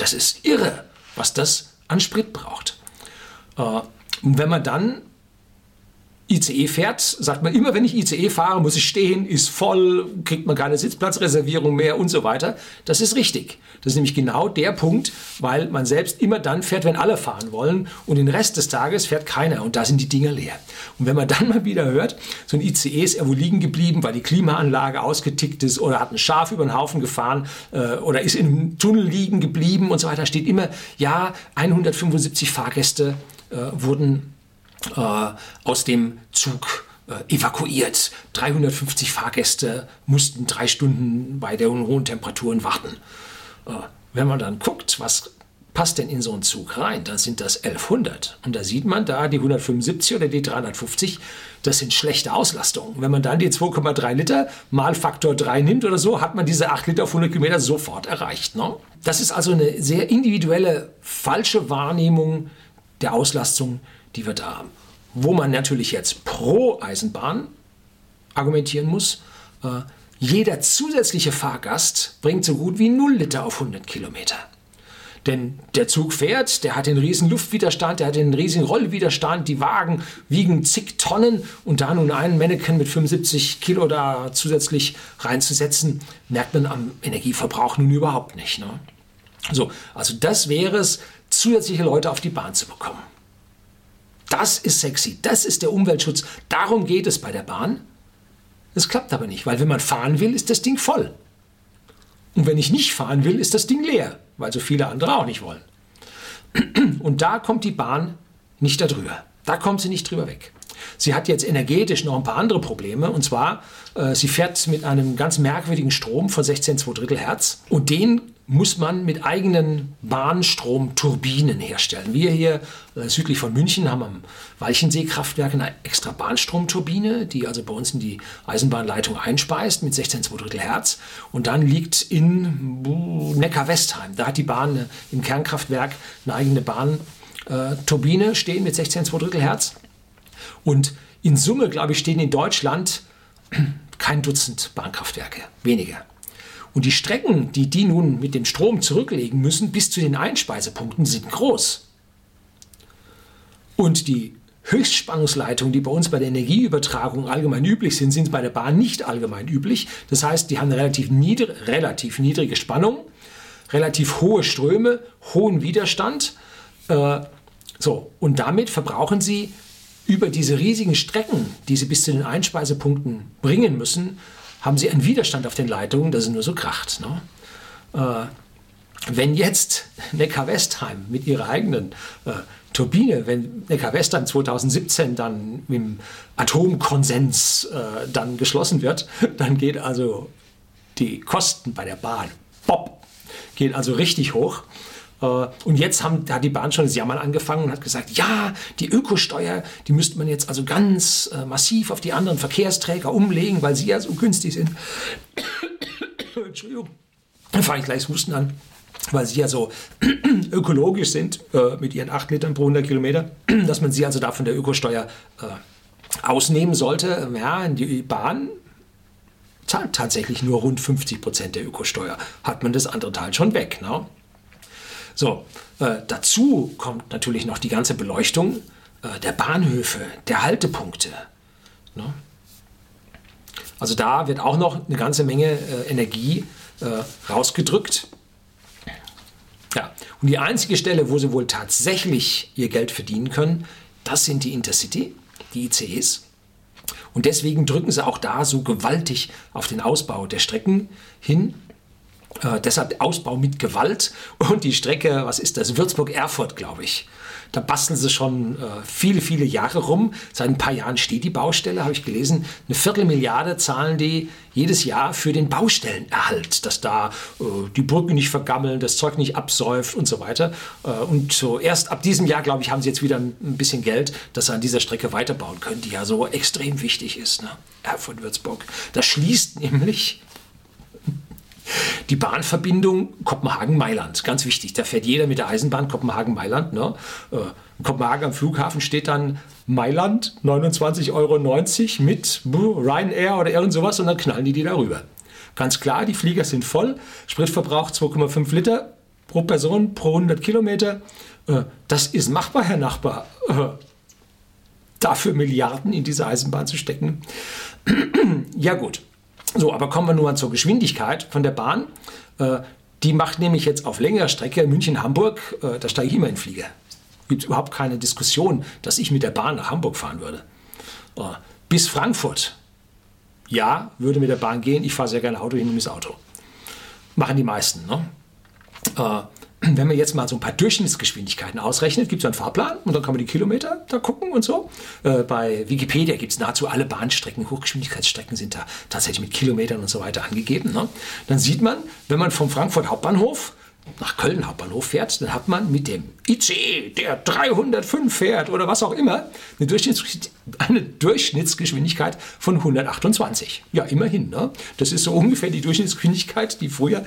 Das ist irre, was das an Sprit braucht. Äh, und wenn man dann ICE fährt, sagt man immer, wenn ich ICE fahre, muss ich stehen, ist voll, kriegt man keine Sitzplatzreservierung mehr und so weiter. Das ist richtig. Das ist nämlich genau der Punkt, weil man selbst immer dann fährt, wenn alle fahren wollen und den Rest des Tages fährt keiner und da sind die Dinger leer. Und wenn man dann mal wieder hört, so ein ICE ist irgendwo liegen geblieben, weil die Klimaanlage ausgetickt ist oder hat ein Schaf über den Haufen gefahren äh, oder ist in einem Tunnel liegen geblieben und so weiter, steht immer, ja, 175 Fahrgäste äh, wurden aus dem Zug äh, evakuiert. 350 Fahrgäste mussten drei Stunden bei den hohen Temperaturen warten. Äh, wenn man dann guckt, was passt denn in so einen Zug rein, dann sind das 1100. Und da sieht man da die 175 oder die 350, das sind schlechte Auslastungen. Wenn man dann die 2,3 Liter mal Faktor 3 nimmt oder so, hat man diese 8 Liter auf 100 Kilometer sofort erreicht. Ne? Das ist also eine sehr individuelle, falsche Wahrnehmung der Auslastung die wir da haben. Wo man natürlich jetzt pro Eisenbahn argumentieren muss, äh, jeder zusätzliche Fahrgast bringt so gut wie 0 Liter auf 100 Kilometer. Denn der Zug fährt, der hat den riesen Luftwiderstand, der hat den riesigen Rollwiderstand, die Wagen wiegen zig Tonnen und da nun einen Mannequin mit 75 Kilo da zusätzlich reinzusetzen, merkt man am Energieverbrauch nun überhaupt nicht. Ne? So, also das wäre es, zusätzliche Leute auf die Bahn zu bekommen. Das ist sexy, das ist der Umweltschutz, darum geht es bei der Bahn. Es klappt aber nicht, weil wenn man fahren will, ist das Ding voll. Und wenn ich nicht fahren will, ist das Ding leer, weil so viele andere auch nicht wollen. Und da kommt die Bahn nicht darüber. Da kommt sie nicht drüber weg. Sie hat jetzt energetisch noch ein paar andere Probleme. Und zwar, äh, sie fährt mit einem ganz merkwürdigen Strom von 16,2 Drittel Hertz. Und den muss man mit eigenen Bahnstromturbinen herstellen. Wir hier äh, südlich von München haben am Walchensee-Kraftwerk eine extra Bahnstromturbine, die also bei uns in die Eisenbahnleitung einspeist mit 16,2 Drittel Hertz. Und dann liegt in Neckar-Westheim, da hat die Bahn äh, im Kernkraftwerk eine eigene Bahnturbine stehen mit 16,2 Drittel Hertz. Und in Summe, glaube ich, stehen in Deutschland kein Dutzend Bahnkraftwerke, weniger. Und die Strecken, die die nun mit dem Strom zurücklegen müssen, bis zu den Einspeisepunkten, sind groß. Und die Höchstspannungsleitungen, die bei uns bei der Energieübertragung allgemein üblich sind, sind bei der Bahn nicht allgemein üblich. Das heißt, die haben relativ, niedr relativ niedrige Spannung, relativ hohe Ströme, hohen Widerstand. Äh, so, und damit verbrauchen sie über diese riesigen Strecken, die sie bis zu den Einspeisepunkten bringen müssen, haben sie einen Widerstand auf den Leitungen, dass es nur so kracht. Ne? Äh, wenn jetzt Neckar-Westheim mit ihrer eigenen äh, Turbine, wenn Neckar-Westheim 2017 dann im Atomkonsens äh, dann geschlossen wird, dann geht also die Kosten bei der Bahn, Bob, geht also richtig hoch. Äh, und jetzt haben, hat die Bahn schon das Jammern angefangen und hat gesagt, ja, die Ökosteuer, die müsste man jetzt also ganz äh, massiv auf die anderen Verkehrsträger umlegen, weil sie ja so günstig sind. Entschuldigung, dann fange ich gleich das Husten an weil sie ja so ökologisch sind äh, mit ihren 8 Litern pro 100 Kilometer, dass man sie also da von der Ökosteuer ausnehmen sollte. Ja, die Bahn zahlt tatsächlich nur rund 50 Prozent der Ökosteuer. Hat man das andere Teil schon weg. Ne? So, äh, dazu kommt natürlich noch die ganze Beleuchtung äh, der Bahnhöfe, der Haltepunkte. Ne? Also da wird auch noch eine ganze Menge äh, Energie äh, rausgedrückt. Ja, und die einzige Stelle, wo sie wohl tatsächlich ihr Geld verdienen können, das sind die Intercity, die ICEs. Und deswegen drücken sie auch da so gewaltig auf den Ausbau der Strecken hin. Äh, deshalb Ausbau mit Gewalt und die Strecke, was ist das? Würzburg-Erfurt, glaube ich. Da basteln sie schon äh, viele, viele Jahre rum. Seit ein paar Jahren steht die Baustelle, habe ich gelesen. Eine Viertelmilliarde zahlen die jedes Jahr für den Baustellenerhalt, dass da äh, die Brücken nicht vergammeln, das Zeug nicht absäuft und so weiter. Äh, und so erst ab diesem Jahr, glaube ich, haben sie jetzt wieder ein, ein, bisschen Geld, dass sie an dieser Strecke weiterbauen können, die ja so extrem wichtig ist. Ne? Erfurt-Würzburg. Das schließt nämlich die Bahnverbindung Kopenhagen-Mailand, ganz wichtig. Da fährt jeder mit der Eisenbahn Kopenhagen-Mailand. Ne? Äh, Kopenhagen am Flughafen steht dann Mailand 29,90 Euro mit Ryanair oder irgend sowas und dann knallen die die darüber. Ganz klar, die Flieger sind voll, Spritverbrauch 2,5 Liter pro Person pro 100 Kilometer. Äh, das ist machbar, Herr Nachbar. Äh, dafür Milliarden in diese Eisenbahn zu stecken. ja gut, so, aber kommen wir nun mal zur Geschwindigkeit von der Bahn. Äh, die macht nämlich jetzt auf längerer Strecke München-Hamburg, äh, da steige ich immer in den Flieger. Gibt überhaupt keine Diskussion, dass ich mit der Bahn nach Hamburg fahren würde. Äh, bis Frankfurt. Ja, würde mit der Bahn gehen. Ich fahre sehr gerne Auto, hin und das Auto. Machen die meisten. Ne? Wenn man jetzt mal so ein paar Durchschnittsgeschwindigkeiten ausrechnet, gibt es einen Fahrplan und dann kann man die Kilometer da gucken und so. Äh, bei Wikipedia gibt es nahezu alle Bahnstrecken, Hochgeschwindigkeitsstrecken sind da tatsächlich mit Kilometern und so weiter angegeben. Ne? Dann sieht man, wenn man vom Frankfurt Hauptbahnhof nach Köln Hauptbahnhof fährt, dann hat man mit dem ICE, der 305 fährt oder was auch immer, eine, Durchschnitts eine Durchschnittsgeschwindigkeit von 128. Ja, immerhin. Ne? Das ist so ungefähr die Durchschnittsgeschwindigkeit, die früher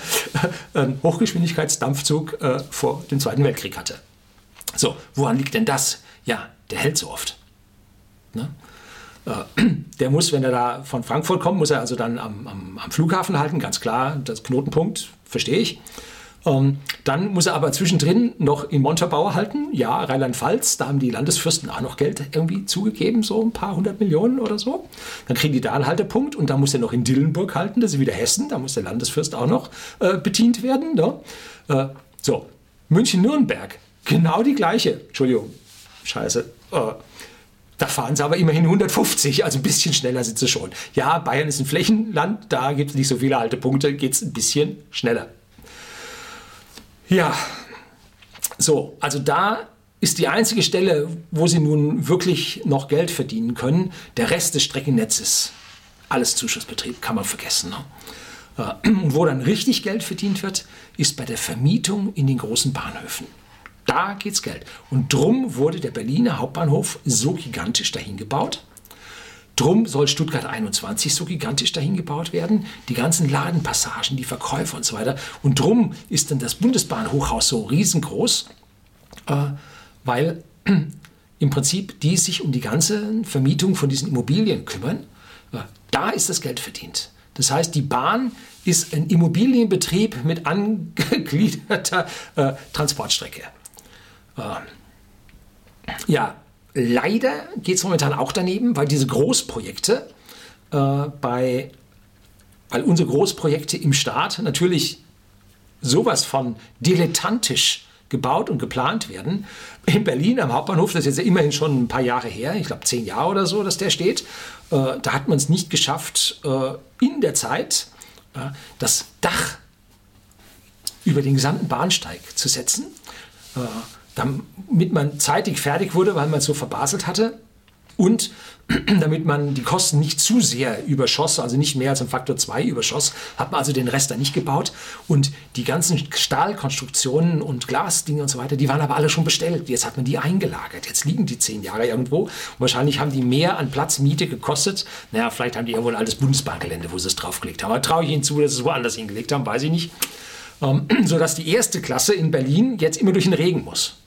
äh, ein Hochgeschwindigkeitsdampfzug äh, vor dem Zweiten Weltkrieg hatte. So, woran liegt denn das? Ja, der hält so oft. Ne? Äh, der muss, wenn er da von Frankfurt kommt, muss er also dann am, am, am Flughafen halten, ganz klar, das Knotenpunkt, verstehe ich. Ähm, dann muss er aber zwischendrin noch in Montabaur halten. Ja, Rheinland-Pfalz, da haben die Landesfürsten auch noch Geld irgendwie zugegeben, so ein paar hundert Millionen oder so. Dann kriegen die da einen Haltepunkt und dann muss er noch in Dillenburg halten, das ist wieder Hessen, da muss der Landesfürst auch noch äh, bedient werden. Ne? Äh, so, München-Nürnberg, genau die gleiche. Entschuldigung, scheiße. Äh, da fahren sie aber immerhin 150, also ein bisschen schneller sind sie schon. Ja, Bayern ist ein Flächenland, da gibt es nicht so viele Haltepunkte, geht es ein bisschen schneller. Ja, so, also da ist die einzige Stelle, wo sie nun wirklich noch Geld verdienen können. Der Rest des Streckennetzes, alles Zuschussbetrieb, kann man vergessen. Ne? Äh, und wo dann richtig Geld verdient wird, ist bei der Vermietung in den großen Bahnhöfen. Da geht's Geld. Und drum wurde der Berliner Hauptbahnhof so gigantisch dahin gebaut. Drum soll Stuttgart 21 so gigantisch dahin gebaut werden. Die ganzen Ladenpassagen, die Verkäufer und so weiter. Und drum ist dann das Bundesbahnhochhaus so riesengroß, äh, weil im Prinzip die sich um die ganze Vermietung von diesen Immobilien kümmern. Äh, da ist das Geld verdient. Das heißt, die Bahn ist ein Immobilienbetrieb mit angegliederter äh, Transportstrecke. Äh, ja, leider geht es momentan auch daneben, weil diese Großprojekte äh, bei, weil unsere Großprojekte im Staat natürlich sowas von dilettantisch gebaut und geplant werden. In Berlin am Hauptbahnhof, das ist jetzt immerhin schon ein paar Jahre her, ich glaube zehn Jahre oder so, dass der steht, äh, da hat man es nicht geschafft, äh, in der Zeit äh, das Dach über den gesamten Bahnsteig zu setzen. Damit man zeitig fertig wurde, weil man es so verbaselt hatte und damit man die Kosten nicht zu sehr überschoss, also nicht mehr als ein Faktor 2 überschoss, hat man also den Rest da nicht gebaut. Und die ganzen Stahlkonstruktionen und Glasdinge und so weiter, die waren aber alle schon bestellt. Jetzt hat man die eingelagert. Jetzt liegen die zehn Jahre irgendwo. Und wahrscheinlich haben die mehr an Platzmiete gekostet. Naja, vielleicht haben die irgendwo ein altes Bundesbahngelände, wo sie es draufgelegt haben. Aber traue ich ihnen zu, dass sie es woanders hingelegt haben, weiß ich nicht. Ähm, sodass die erste Klasse in Berlin jetzt immer durch den Regen muss.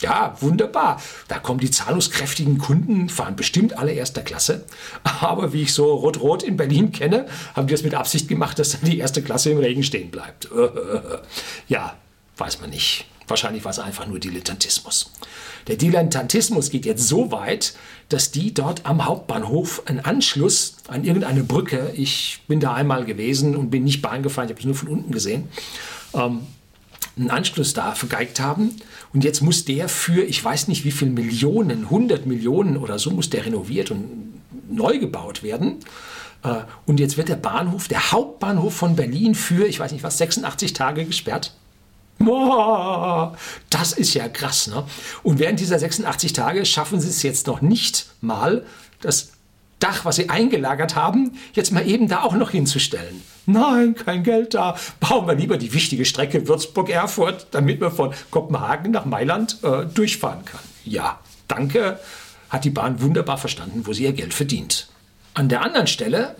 Ja, wunderbar. Da kommen die zahlungskräftigen Kunden, fahren bestimmt alle erster Klasse. Aber wie ich so Rot-Rot in Berlin kenne, haben die es mit Absicht gemacht, dass dann die erste Klasse im Regen stehen bleibt. Ja, weiß man nicht. Wahrscheinlich war es einfach nur Dilettantismus. Der Dilettantismus geht jetzt so weit, dass die dort am Hauptbahnhof einen Anschluss an irgendeine Brücke, ich bin da einmal gewesen und bin nicht Bahn gefahren, ich habe es nur von unten gesehen, ähm, einen Anschluss da vergeigt haben. Und jetzt muss der für, ich weiß nicht wie viele Millionen, 100 Millionen oder so, muss der renoviert und neu gebaut werden. Äh, und jetzt wird der Bahnhof, der Hauptbahnhof von Berlin für, ich weiß nicht was, 86 Tage gesperrt. Boah, das ist ja krass. Ne? Und während dieser 86 Tage schaffen sie es jetzt noch nicht mal, das Dach, was sie eingelagert haben, jetzt mal eben da auch noch hinzustellen. Nein, kein Geld da. Bauen wir lieber die wichtige Strecke Würzburg-Erfurt, damit man von Kopenhagen nach Mailand äh, durchfahren kann. Ja, danke, hat die Bahn wunderbar verstanden, wo sie ihr Geld verdient. An der anderen Stelle,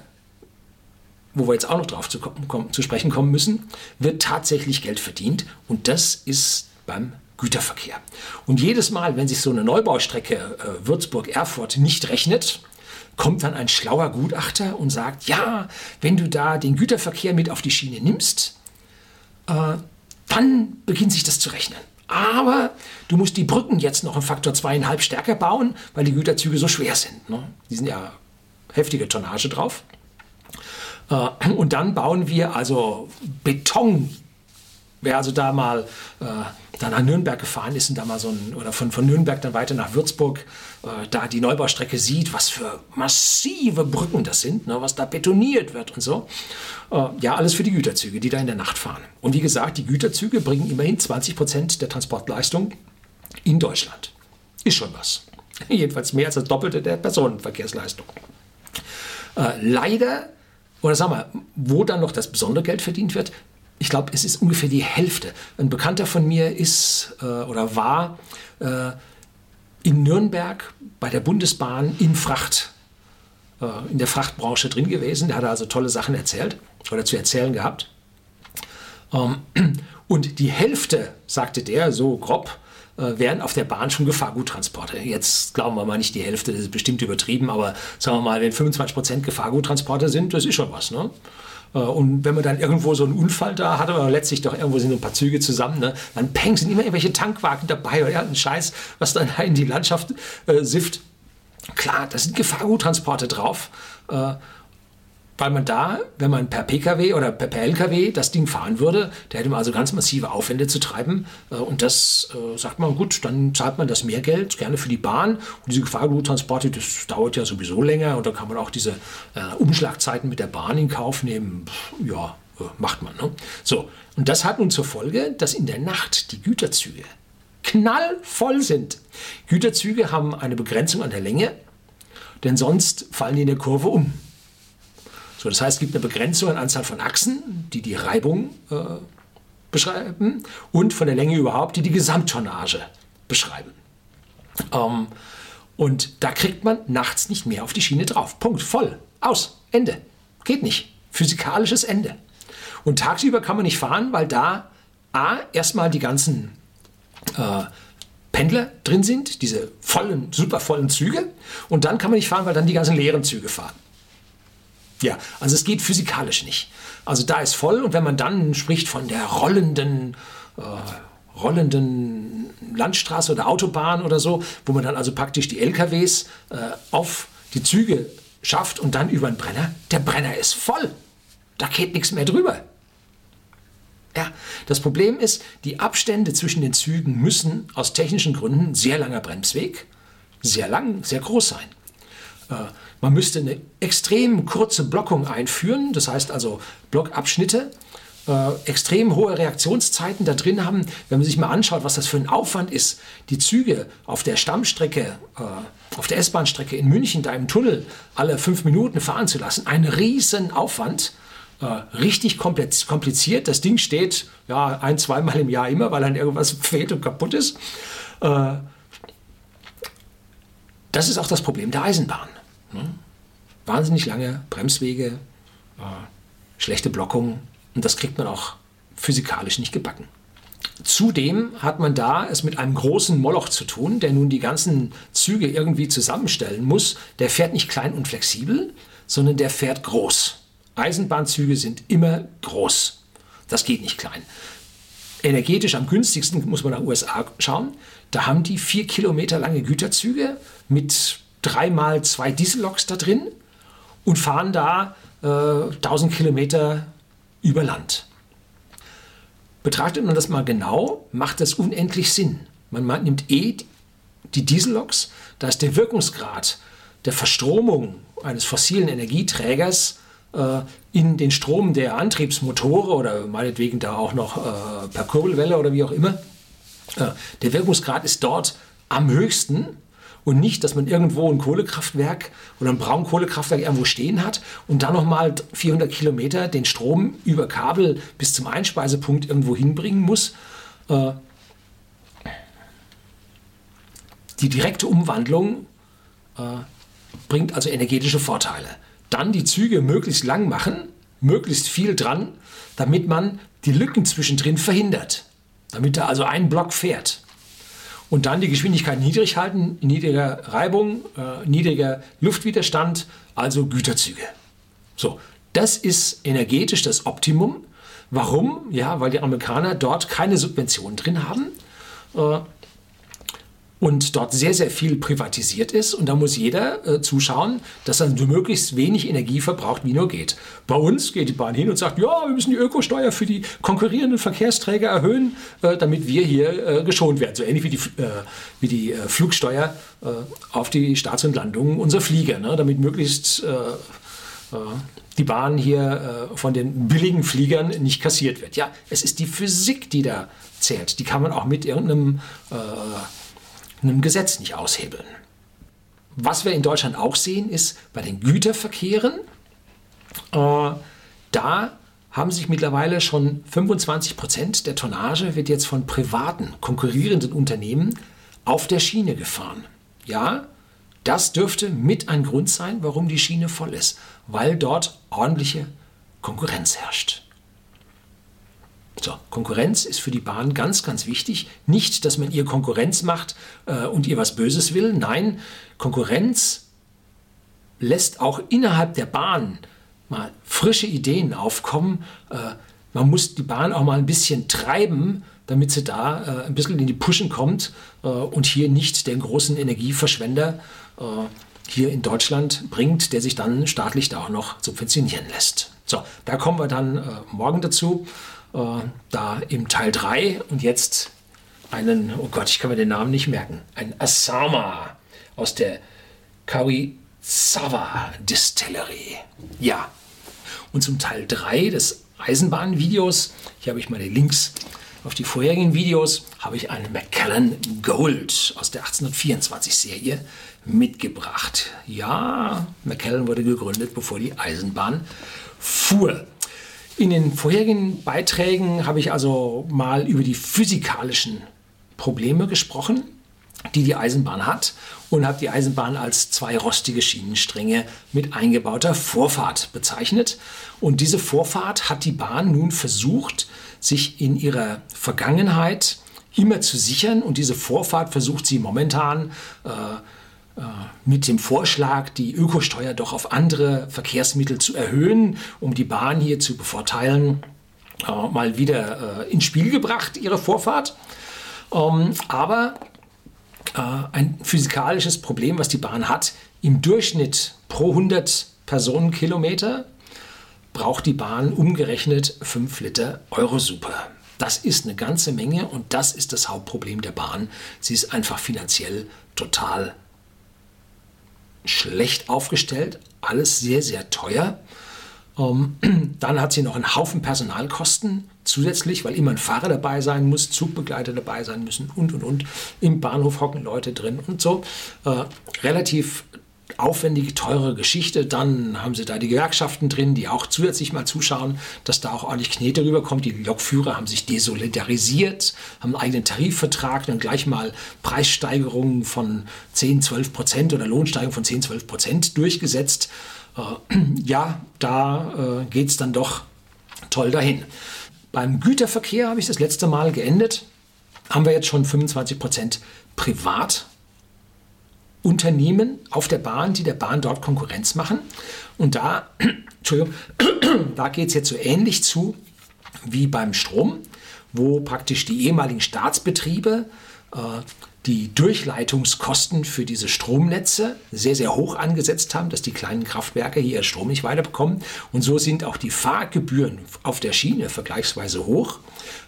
wo wir jetzt auch noch drauf zu, kommen, zu sprechen kommen müssen, wird tatsächlich Geld verdient und das ist beim Güterverkehr. Und jedes Mal, wenn sich so eine Neubaustrecke äh, Würzburg-Erfurt nicht rechnet, kommt dann ein schlauer Gutachter und sagt, ja, wenn du da den Güterverkehr mit auf die Schiene nimmst, äh, dann beginnt sich das zu rechnen. Aber du musst die Brücken jetzt noch einen Faktor zweieinhalb stärker bauen, weil die Güterzüge so schwer sind. Ne? Die sind ja heftige Tonnage drauf. Äh, und dann bauen wir also Beton. Wer also da mal äh, dann nach Nürnberg gefahren ist und da mal so ein, oder von, von Nürnberg dann weiter nach Würzburg, äh, da die Neubaustrecke sieht, was für massive Brücken das sind, ne, was da betoniert wird und so. Äh, ja, alles für die Güterzüge, die da in der Nacht fahren. Und wie gesagt, die Güterzüge bringen immerhin 20 Prozent der Transportleistung in Deutschland. Ist schon was. Jedenfalls mehr als das Doppelte der Personenverkehrsleistung. Äh, leider, oder sagen wir, wo dann noch das besondere Geld verdient wird, ich glaube, es ist ungefähr die Hälfte. Ein Bekannter von mir ist äh, oder war äh, in Nürnberg bei der Bundesbahn in Fracht, äh, in der Frachtbranche drin gewesen. Der hatte also tolle Sachen erzählt oder zu erzählen gehabt. Ähm, und die Hälfte, sagte der so grob, äh, wären auf der Bahn schon Gefahrguttransporte. Jetzt glauben wir mal nicht die Hälfte, das ist bestimmt übertrieben, aber sagen wir mal, wenn 25 Prozent Gefahrguttransporte sind, das ist schon was. Ne? Äh, und wenn man dann irgendwo so einen Unfall da hat, aber letztlich doch irgendwo sind ein paar Züge zusammen, ne, dann peng, sind immer irgendwelche Tankwagen dabei oder irgendein Scheiß, was dann in die Landschaft äh, sifft. Klar, da sind Gefahrguttransporte drauf. Äh, weil man da, wenn man per Pkw oder per, per Lkw das Ding fahren würde, da hätte man also ganz massive Aufwände zu treiben. Äh, und das äh, sagt man, gut, dann zahlt man das mehr Geld, gerne für die Bahn. Und diese Gefahrguttransporte, das dauert ja sowieso länger und da kann man auch diese äh, Umschlagzeiten mit der Bahn in Kauf nehmen. Ja, macht man. Ne? So, und das hat nun zur Folge, dass in der Nacht die Güterzüge knallvoll sind. Güterzüge haben eine Begrenzung an der Länge, denn sonst fallen die in der Kurve um. So, das heißt, es gibt eine Begrenzung an Anzahl von Achsen, die die Reibung äh, beschreiben und von der Länge überhaupt, die die Gesamttonnage beschreiben. Ähm, und da kriegt man nachts nicht mehr auf die Schiene drauf. Punkt, voll, aus, Ende. Geht nicht. Physikalisches Ende. Und tagsüber kann man nicht fahren, weil da A, erstmal die ganzen äh, Pendler drin sind, diese vollen, super vollen Züge. Und dann kann man nicht fahren, weil dann die ganzen leeren Züge fahren. Ja, also es geht physikalisch nicht. Also da ist voll und wenn man dann spricht von der rollenden, äh, rollenden Landstraße oder Autobahn oder so, wo man dann also praktisch die LKWs äh, auf die Züge schafft und dann über den Brenner, der Brenner ist voll. Da geht nichts mehr drüber. Ja, das Problem ist, die Abstände zwischen den Zügen müssen aus technischen Gründen sehr langer Bremsweg, sehr lang, sehr groß sein. Man müsste eine extrem kurze Blockung einführen, das heißt also Blockabschnitte, äh, extrem hohe Reaktionszeiten da drin haben. Wenn man sich mal anschaut, was das für ein Aufwand ist, die Züge auf der Stammstrecke, äh, auf der S-Bahn-Strecke in München, da im Tunnel alle fünf Minuten fahren zu lassen, ein riesen Aufwand. Äh, richtig kompliziert. Das Ding steht ja ein, zweimal im Jahr immer, weil dann irgendwas fehlt und kaputt ist. Äh, das ist auch das Problem der Eisenbahn. Ne? Wahnsinnig lange Bremswege, äh, schlechte Blockung und das kriegt man auch physikalisch nicht gebacken. Zudem hat man da es mit einem großen Moloch zu tun, der nun die ganzen Züge irgendwie zusammenstellen muss. Der fährt nicht klein und flexibel, sondern der fährt groß. Eisenbahnzüge sind immer groß. Das geht nicht klein. Energetisch am günstigsten muss man nach USA schauen. Da haben die vier Kilometer lange Güterzüge mit dreimal zwei Dieselloks da drin und fahren da äh, 1000 Kilometer über Land. Betrachtet man das mal genau, macht das unendlich Sinn. Man nimmt eh die Dieselloks, da ist der Wirkungsgrad der Verstromung eines fossilen Energieträgers äh, in den Strom der Antriebsmotore oder meinetwegen da auch noch äh, per Kurbelwelle oder wie auch immer. Äh, der Wirkungsgrad ist dort am höchsten und nicht, dass man irgendwo ein Kohlekraftwerk oder ein Braunkohlekraftwerk irgendwo stehen hat und dann nochmal 400 Kilometer den Strom über Kabel bis zum Einspeisepunkt irgendwo hinbringen muss. Äh, die direkte Umwandlung äh, bringt also energetische Vorteile. Dann die Züge möglichst lang machen, möglichst viel dran, damit man die Lücken zwischendrin verhindert. Damit da also ein Block fährt und dann die Geschwindigkeit niedrig halten, niedriger Reibung, äh, niedriger Luftwiderstand, also Güterzüge. So, das ist energetisch das Optimum. Warum? Ja, weil die Amerikaner dort keine Subventionen drin haben. Äh, und dort sehr, sehr viel privatisiert ist. Und da muss jeder äh, zuschauen, dass er möglichst wenig Energie verbraucht, wie nur geht. Bei uns geht die Bahn hin und sagt, ja, wir müssen die Ökosteuer für die konkurrierenden Verkehrsträger erhöhen, äh, damit wir hier äh, geschont werden. So ähnlich wie die, äh, wie die äh, Flugsteuer äh, auf die Starts und Landungen unserer Flieger, ne? damit möglichst die Bahn hier von den billigen Fliegern nicht kassiert wird. Ja, es ist die Physik, die da zählt. Die kann man auch mit irgendeinem einem Gesetz nicht aushebeln. Was wir in Deutschland auch sehen, ist bei den Güterverkehren, äh, da haben sich mittlerweile schon 25 Prozent der Tonnage wird jetzt von privaten, konkurrierenden Unternehmen auf der Schiene gefahren. Ja, das dürfte mit ein Grund sein, warum die Schiene voll ist, weil dort ordentliche Konkurrenz herrscht. So, Konkurrenz ist für die Bahn ganz, ganz wichtig. Nicht, dass man ihr Konkurrenz macht äh, und ihr was Böses will. Nein, Konkurrenz lässt auch innerhalb der Bahn mal frische Ideen aufkommen. Äh, man muss die Bahn auch mal ein bisschen treiben, damit sie da äh, ein bisschen in die Puschen kommt äh, und hier nicht den großen Energieverschwender äh, hier in Deutschland bringt, der sich dann staatlich da auch noch subventionieren lässt. So, da kommen wir dann äh, morgen dazu, äh, da im Teil 3 und jetzt einen, oh Gott, ich kann mir den Namen nicht merken, ein Asama aus der Kawisawa Distillery. Ja, und zum Teil 3 des Eisenbahnvideos, hier habe ich meine Links auf die vorherigen Videos, habe ich einen Macallan Gold aus der 1824 Serie mitgebracht. Ja, Macallan wurde gegründet, bevor die Eisenbahn fuhr. In den vorherigen Beiträgen habe ich also mal über die physikalischen Probleme gesprochen, die die Eisenbahn hat und habe die Eisenbahn als zwei rostige Schienenstränge mit eingebauter Vorfahrt bezeichnet. Und diese Vorfahrt hat die Bahn nun versucht, sich in ihrer Vergangenheit immer zu sichern und diese Vorfahrt versucht sie momentan äh, mit dem Vorschlag, die Ökosteuer doch auf andere Verkehrsmittel zu erhöhen, um die Bahn hier zu bevorteilen, äh, mal wieder äh, ins Spiel gebracht, ihre Vorfahrt. Ähm, aber äh, ein physikalisches Problem, was die Bahn hat, im Durchschnitt pro 100 Personenkilometer braucht die Bahn umgerechnet 5 Liter Eurosuper. Das ist eine ganze Menge und das ist das Hauptproblem der Bahn. Sie ist einfach finanziell total schlecht aufgestellt, alles sehr, sehr teuer. Ähm, dann hat sie noch einen Haufen Personalkosten zusätzlich, weil immer ein Fahrer dabei sein muss, Zugbegleiter dabei sein müssen und und und. Im Bahnhof hocken Leute drin und so. Äh, relativ aufwendige, teure Geschichte. Dann haben sie da die Gewerkschaften drin, die auch zusätzlich mal zuschauen, dass da auch ordentlich Knete rüberkommt. Die Lokführer haben sich desolidarisiert, haben einen eigenen Tarifvertrag, dann gleich mal Preissteigerungen von 10, 12 Prozent oder Lohnsteigerungen von 10, 12 Prozent durchgesetzt. Äh, ja, da äh, geht es dann doch toll dahin. Beim Güterverkehr habe ich das letzte Mal geendet. Haben wir jetzt schon 25 Prozent privat Unternehmen auf der Bahn, die der Bahn dort Konkurrenz machen. Und da, da geht es jetzt so ähnlich zu wie beim Strom, wo praktisch die ehemaligen Staatsbetriebe äh, die Durchleitungskosten für diese Stromnetze sehr, sehr hoch angesetzt haben, dass die kleinen Kraftwerke hier ihren Strom nicht weiterbekommen. Und so sind auch die Fahrgebühren auf der Schiene vergleichsweise hoch,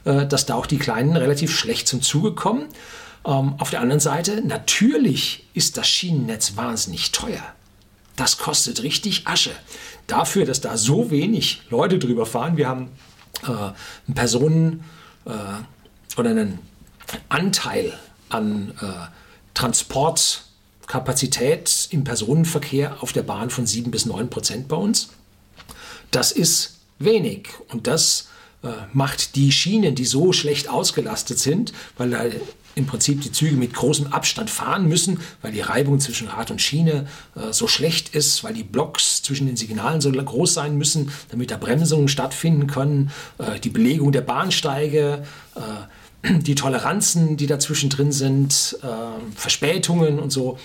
äh, dass da auch die Kleinen relativ schlecht zum Zuge kommen. Ähm, auf der anderen Seite, natürlich ist das Schienennetz wahnsinnig teuer. Das kostet richtig Asche. Dafür, dass da so wenig Leute drüber fahren, wir haben äh, einen Personen- äh, oder einen Anteil an äh, Transportkapazität im Personenverkehr auf der Bahn von 7 bis 9 Prozent bei uns. Das ist wenig und das äh, macht die Schienen, die so schlecht ausgelastet sind, weil da im Prinzip die Züge mit großem Abstand fahren müssen, weil die Reibung zwischen Rad und Schiene äh, so schlecht ist, weil die Blocks zwischen den Signalen so groß sein müssen, damit da Bremsungen stattfinden können, äh, die Belegung der Bahnsteige, äh, die Toleranzen, die dazwischen drin sind, äh, Verspätungen und so.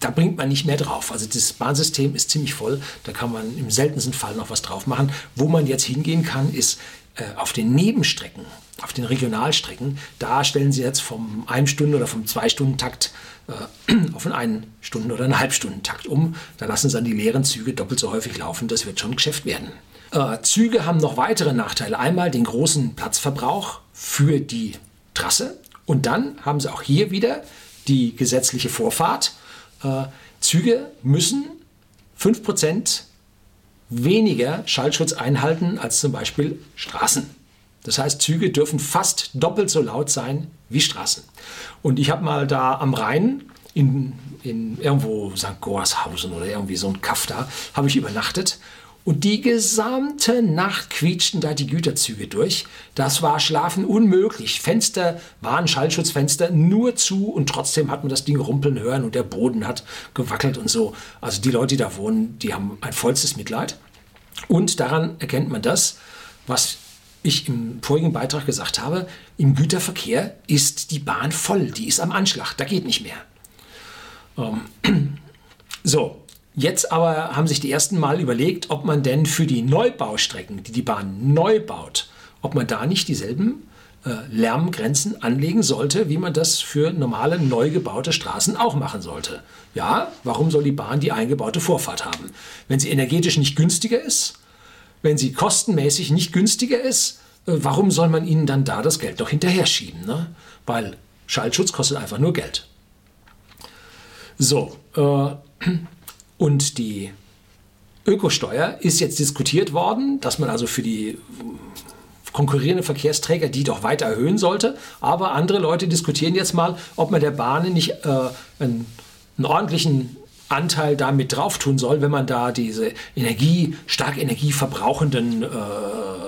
Da bringt man nicht mehr drauf. Also das Bahnsystem ist ziemlich voll. Da kann man im seltensten Fall noch was drauf machen. Wo man jetzt hingehen kann, ist äh, auf den Nebenstrecken, auf den Regionalstrecken, da stellen sie jetzt vom 1 Stunden oder vom 2 Stunden Takt äh, auf einen 1 Stunden oder einen Halbstundentakt um. Da lassen sie dann die leeren Züge doppelt so häufig laufen. Das wird schon Geschäft werden. Äh, Züge haben noch weitere Nachteile. Einmal den großen Platzverbrauch für die Trasse und dann haben sie auch hier wieder die gesetzliche Vorfahrt. Äh, Züge müssen 5% weniger Schallschutz einhalten als zum Beispiel Straßen. Das heißt, Züge dürfen fast doppelt so laut sein wie Straßen. Und ich habe mal da am Rhein in, in irgendwo St. Gorshausen oder irgendwie so ein Kaff da, habe ich übernachtet und die gesamte Nacht quietschten da die Güterzüge durch. Das war Schlafen unmöglich. Fenster waren Schallschutzfenster nur zu und trotzdem hat man das Ding rumpeln hören und der Boden hat gewackelt und so. Also die Leute, die da wohnen, die haben ein vollstes Mitleid. Und daran erkennt man das, was ich im vorigen Beitrag gesagt habe, im Güterverkehr ist die Bahn voll, die ist am Anschlag, da geht nicht mehr. Ähm, so, jetzt aber haben sich die ersten Mal überlegt, ob man denn für die Neubaustrecken, die die Bahn neu baut, ob man da nicht dieselben äh, Lärmgrenzen anlegen sollte, wie man das für normale neu gebaute Straßen auch machen sollte. Ja, warum soll die Bahn die eingebaute Vorfahrt haben? Wenn sie energetisch nicht günstiger ist, wenn sie kostenmäßig nicht günstiger ist, äh, warum soll man ihnen dann da das Geld doch hinterher schieben? Ne? Weil Schallschutz kostet einfach nur Geld. So, äh, und die Ökosteuer ist jetzt diskutiert worden, dass man also für die konkurrierenden Verkehrsträger die doch weiter erhöhen sollte. Aber andere Leute diskutieren jetzt mal, ob man der Bahn nicht äh, einen, einen ordentlichen Anteil da mit drauf tun soll, wenn man da diese Energie, stark energieverbrauchenden äh,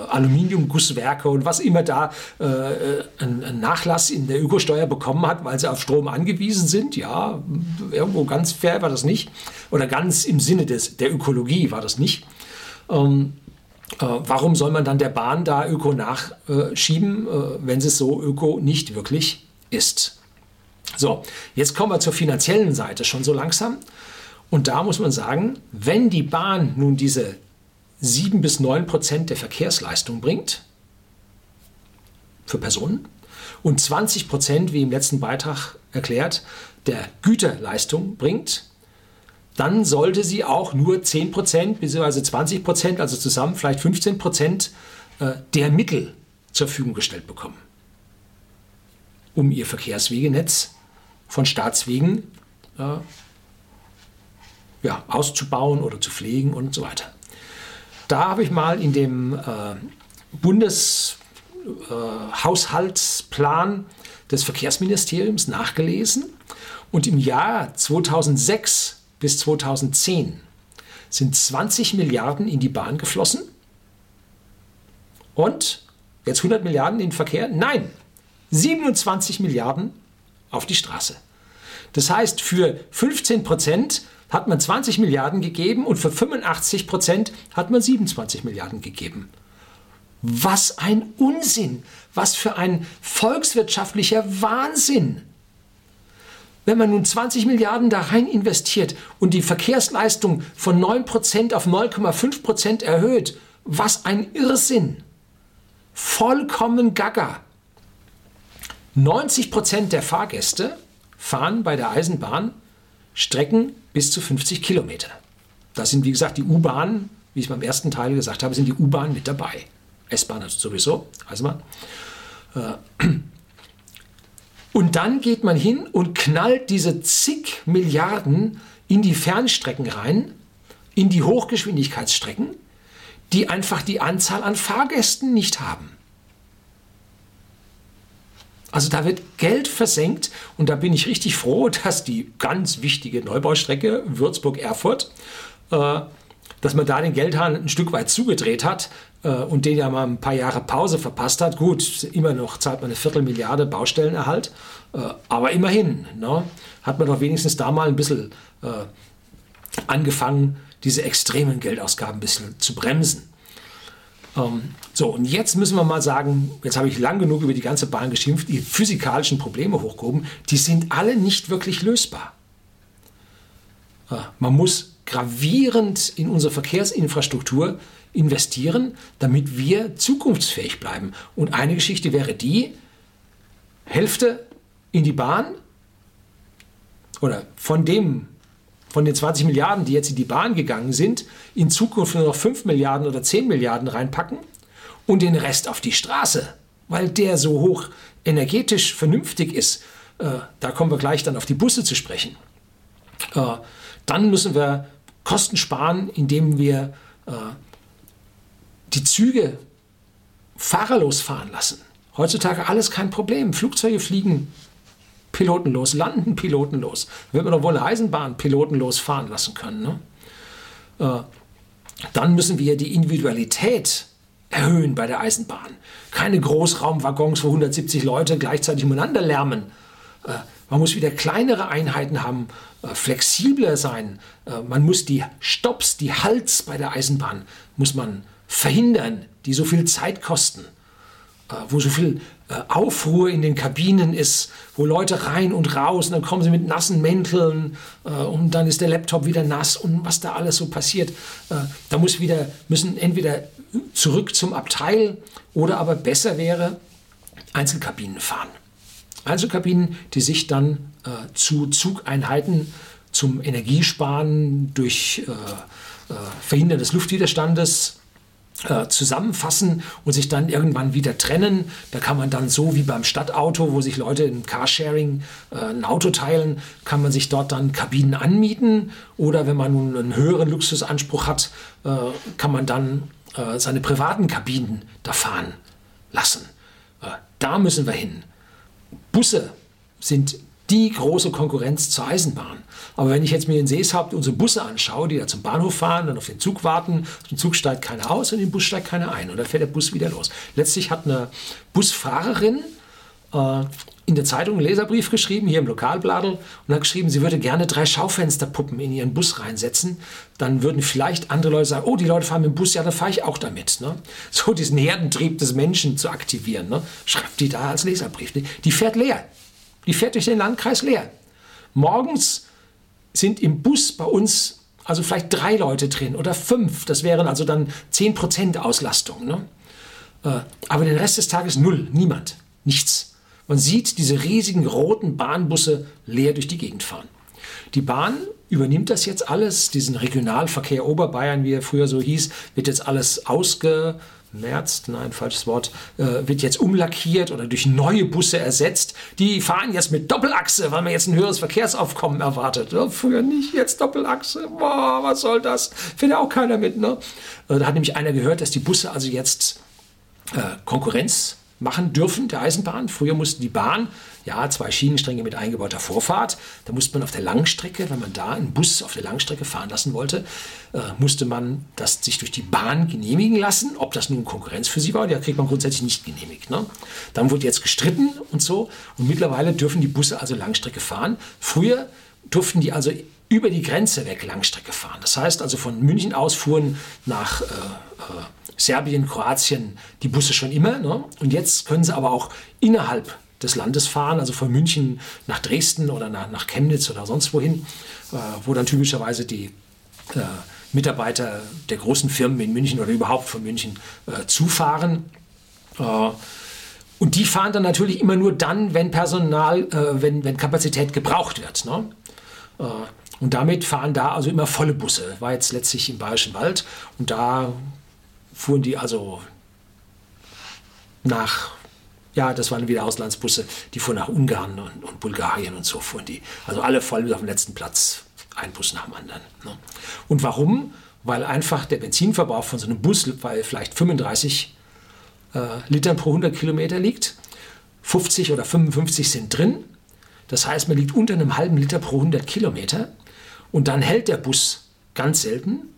Aluminiumgusswerke und was immer da äh, einen Nachlass in der Ökosteuer bekommen hat, weil sie auf Strom angewiesen sind. Ja, irgendwo ganz fair war das nicht. Oder ganz im Sinne des, der Ökologie war das nicht. Ähm, äh, warum soll man dann der Bahn da Öko nachschieben, äh, wenn es so Öko nicht wirklich ist? So, jetzt kommen wir zur finanziellen Seite schon so langsam. Und da muss man sagen, wenn die Bahn nun diese 7 bis 9 Prozent der Verkehrsleistung bringt, für Personen, und 20 Prozent, wie im letzten Beitrag erklärt, der Güterleistung bringt, dann sollte sie auch nur 10 Prozent bzw. 20 Prozent, also zusammen vielleicht 15 Prozent äh, der Mittel zur Verfügung gestellt bekommen, um ihr Verkehrswegenetz von Staatswegen äh, ja, auszubauen oder zu pflegen und so weiter. Da habe ich mal in dem äh, Bundeshaushaltsplan äh, des Verkehrsministeriums nachgelesen und im Jahr 2006 bis 2010 sind 20 Milliarden in die Bahn geflossen und jetzt 100 Milliarden in den Verkehr? Nein, 27 Milliarden auf die Straße. Das heißt, für 15 Prozent hat man 20 Milliarden gegeben und für 85 Prozent hat man 27 Milliarden gegeben. Was ein Unsinn! Was für ein volkswirtschaftlicher Wahnsinn! Wenn man nun 20 Milliarden da rein investiert und die Verkehrsleistung von 9% auf 9,5% erhöht, was ein Irrsinn! Vollkommen gaga! 90% der Fahrgäste fahren bei der Eisenbahn Strecken bis zu 50 Kilometer. Da sind, wie gesagt, die U-Bahnen, wie ich beim ersten Teil gesagt habe, sind die U-Bahnen mit dabei. S-Bahn also sowieso, Eisenbahn. Äh, und dann geht man hin und knallt diese zig Milliarden in die Fernstrecken rein, in die Hochgeschwindigkeitsstrecken, die einfach die Anzahl an Fahrgästen nicht haben. Also da wird Geld versenkt und da bin ich richtig froh, dass die ganz wichtige Neubaustrecke Würzburg-Erfurt, äh, dass man da den Geldhahn ein Stück weit zugedreht hat äh, und den ja mal ein paar Jahre Pause verpasst hat. Gut, immer noch zahlt man eine Viertelmilliarde Baustellenerhalt, äh, aber immerhin ne, hat man doch wenigstens da mal ein bisschen äh, angefangen, diese extremen Geldausgaben ein bisschen zu bremsen. Ähm, so, und jetzt müssen wir mal sagen, jetzt habe ich lang genug über die ganze Bahn geschimpft, die physikalischen Probleme hochgehoben, die sind alle nicht wirklich lösbar. Äh, man muss gravierend in unsere Verkehrsinfrastruktur investieren, damit wir zukunftsfähig bleiben. Und eine Geschichte wäre die, Hälfte in die Bahn oder von dem von den 20 Milliarden, die jetzt in die Bahn gegangen sind, in Zukunft nur noch 5 Milliarden oder 10 Milliarden reinpacken und den Rest auf die Straße, weil der so hoch energetisch vernünftig ist. Äh, da kommen wir gleich dann auf die Busse zu sprechen. Äh, dann müssen wir Kosten sparen, indem wir äh, die Züge fahrerlos fahren lassen. Heutzutage alles kein Problem. Flugzeuge fliegen pilotenlos, landen pilotenlos. Wird man doch wohl eine Eisenbahn pilotenlos fahren lassen können. Ne? Äh, dann müssen wir die Individualität erhöhen bei der Eisenbahn. Keine Großraumwaggons, wo 170 Leute gleichzeitig umeinander lärmen. Äh, man muss wieder kleinere Einheiten haben, äh, flexibler sein. Äh, man muss die Stops, die Halts bei der Eisenbahn, muss man verhindern, die so viel Zeit kosten. äh, wo so viel Aufruhr in den Kabinen ist, wo Leute rein und raus und dann kommen sie mit nassen Mänteln äh, und dann ist der Laptop wieder nass und was da alles so passiert. Da muss wieder, müssen entweder zurück zum Abteil oder aber besser wäre, Einzelkabinen fahren. Einzelkabinen, die sich dann zu Zugeinheiten zum Energiesparen durch Verhindern des Luftwiderstandes äh, zusammenfassen und sich dann irgendwann wieder trennen. Da kann man dann so wie beim Stadtauto, wo sich Leute im Carsharing äh, ein Auto teilen, kann man sich dort dann Kabinen anmieten oder wenn man nun einen höheren Luxusanspruch hat, äh, kann man dann äh, seine privaten Kabinen da fahren lassen. Äh, da müssen wir hin. Busse sind die große Konkurrenz zur Eisenbahn. Aber wenn ich jetzt mir in Seeshaupt unsere Busse anschaue, die da zum Bahnhof fahren, dann auf den Zug warten, den Zug steigt keiner aus und den Bus steigt keiner ein und dann fährt der Bus wieder los. Letztlich hat eine Busfahrerin äh, in der Zeitung einen Leserbrief geschrieben, hier im Lokalbladel, und hat geschrieben, sie würde gerne drei Schaufensterpuppen in ihren Bus reinsetzen. Dann würden vielleicht andere Leute sagen, oh, die Leute fahren mit dem Bus, ja, dann fahre ich auch damit. Ne? So diesen Herdentrieb des Menschen zu aktivieren. Ne? Schreibt die da als Leserbrief. Die fährt leer. Die fährt durch den Landkreis leer. Morgens sind im Bus bei uns also vielleicht drei Leute drin oder fünf. Das wären also dann 10% Auslastung. Ne? Äh, aber den Rest des Tages null, niemand, nichts. Man sieht diese riesigen roten Bahnbusse leer durch die Gegend fahren. Die Bahn übernimmt das jetzt alles, diesen Regionalverkehr Oberbayern, wie er früher so hieß, wird jetzt alles ausge, März, nein, falsches Wort, äh, wird jetzt umlackiert oder durch neue Busse ersetzt. Die fahren jetzt mit Doppelachse, weil man jetzt ein höheres Verkehrsaufkommen erwartet. Ja, früher nicht, jetzt Doppelachse. Boah, was soll das? Findet auch keiner mit, ne? Äh, da hat nämlich einer gehört, dass die Busse also jetzt äh, Konkurrenz machen dürfen, der Eisenbahn. Früher mussten die Bahn, ja, zwei Schienenstränge mit eingebauter Vorfahrt. Da musste man auf der Langstrecke, wenn man da einen Bus auf der Langstrecke fahren lassen wollte, äh, musste man das sich durch die Bahn genehmigen lassen. Ob das nun Konkurrenz für sie war, der kriegt man grundsätzlich nicht genehmigt. Ne? Dann wurde jetzt gestritten und so. Und mittlerweile dürfen die Busse also Langstrecke fahren. Früher durften die also über die Grenze weg Langstrecke fahren. Das heißt also von München aus fuhren nach äh, äh, Serbien, Kroatien die Busse schon immer. Ne? Und jetzt können sie aber auch innerhalb des Landes fahren, also von München nach Dresden oder nach, nach Chemnitz oder sonst wohin, äh, wo dann typischerweise die äh, Mitarbeiter der großen Firmen in München oder überhaupt von München äh, zufahren. Äh, und die fahren dann natürlich immer nur dann, wenn Personal, äh, wenn, wenn Kapazität gebraucht wird. Ne? Äh, und damit fahren da also immer volle Busse. War jetzt letztlich im Bayerischen Wald und da fuhren die also nach, ja, das waren wieder Auslandsbusse, die fuhren nach Ungarn und, und Bulgarien und so fuhren die. Also alle voll auf den letzten Platz, ein Bus nach dem anderen. Ne? Und warum? Weil einfach der Benzinverbrauch von so einem Bus bei vielleicht 35 äh, Litern pro 100 Kilometer liegt. 50 oder 55 sind drin. Das heißt, man liegt unter einem halben Liter pro 100 Kilometer. Und dann hält der Bus ganz selten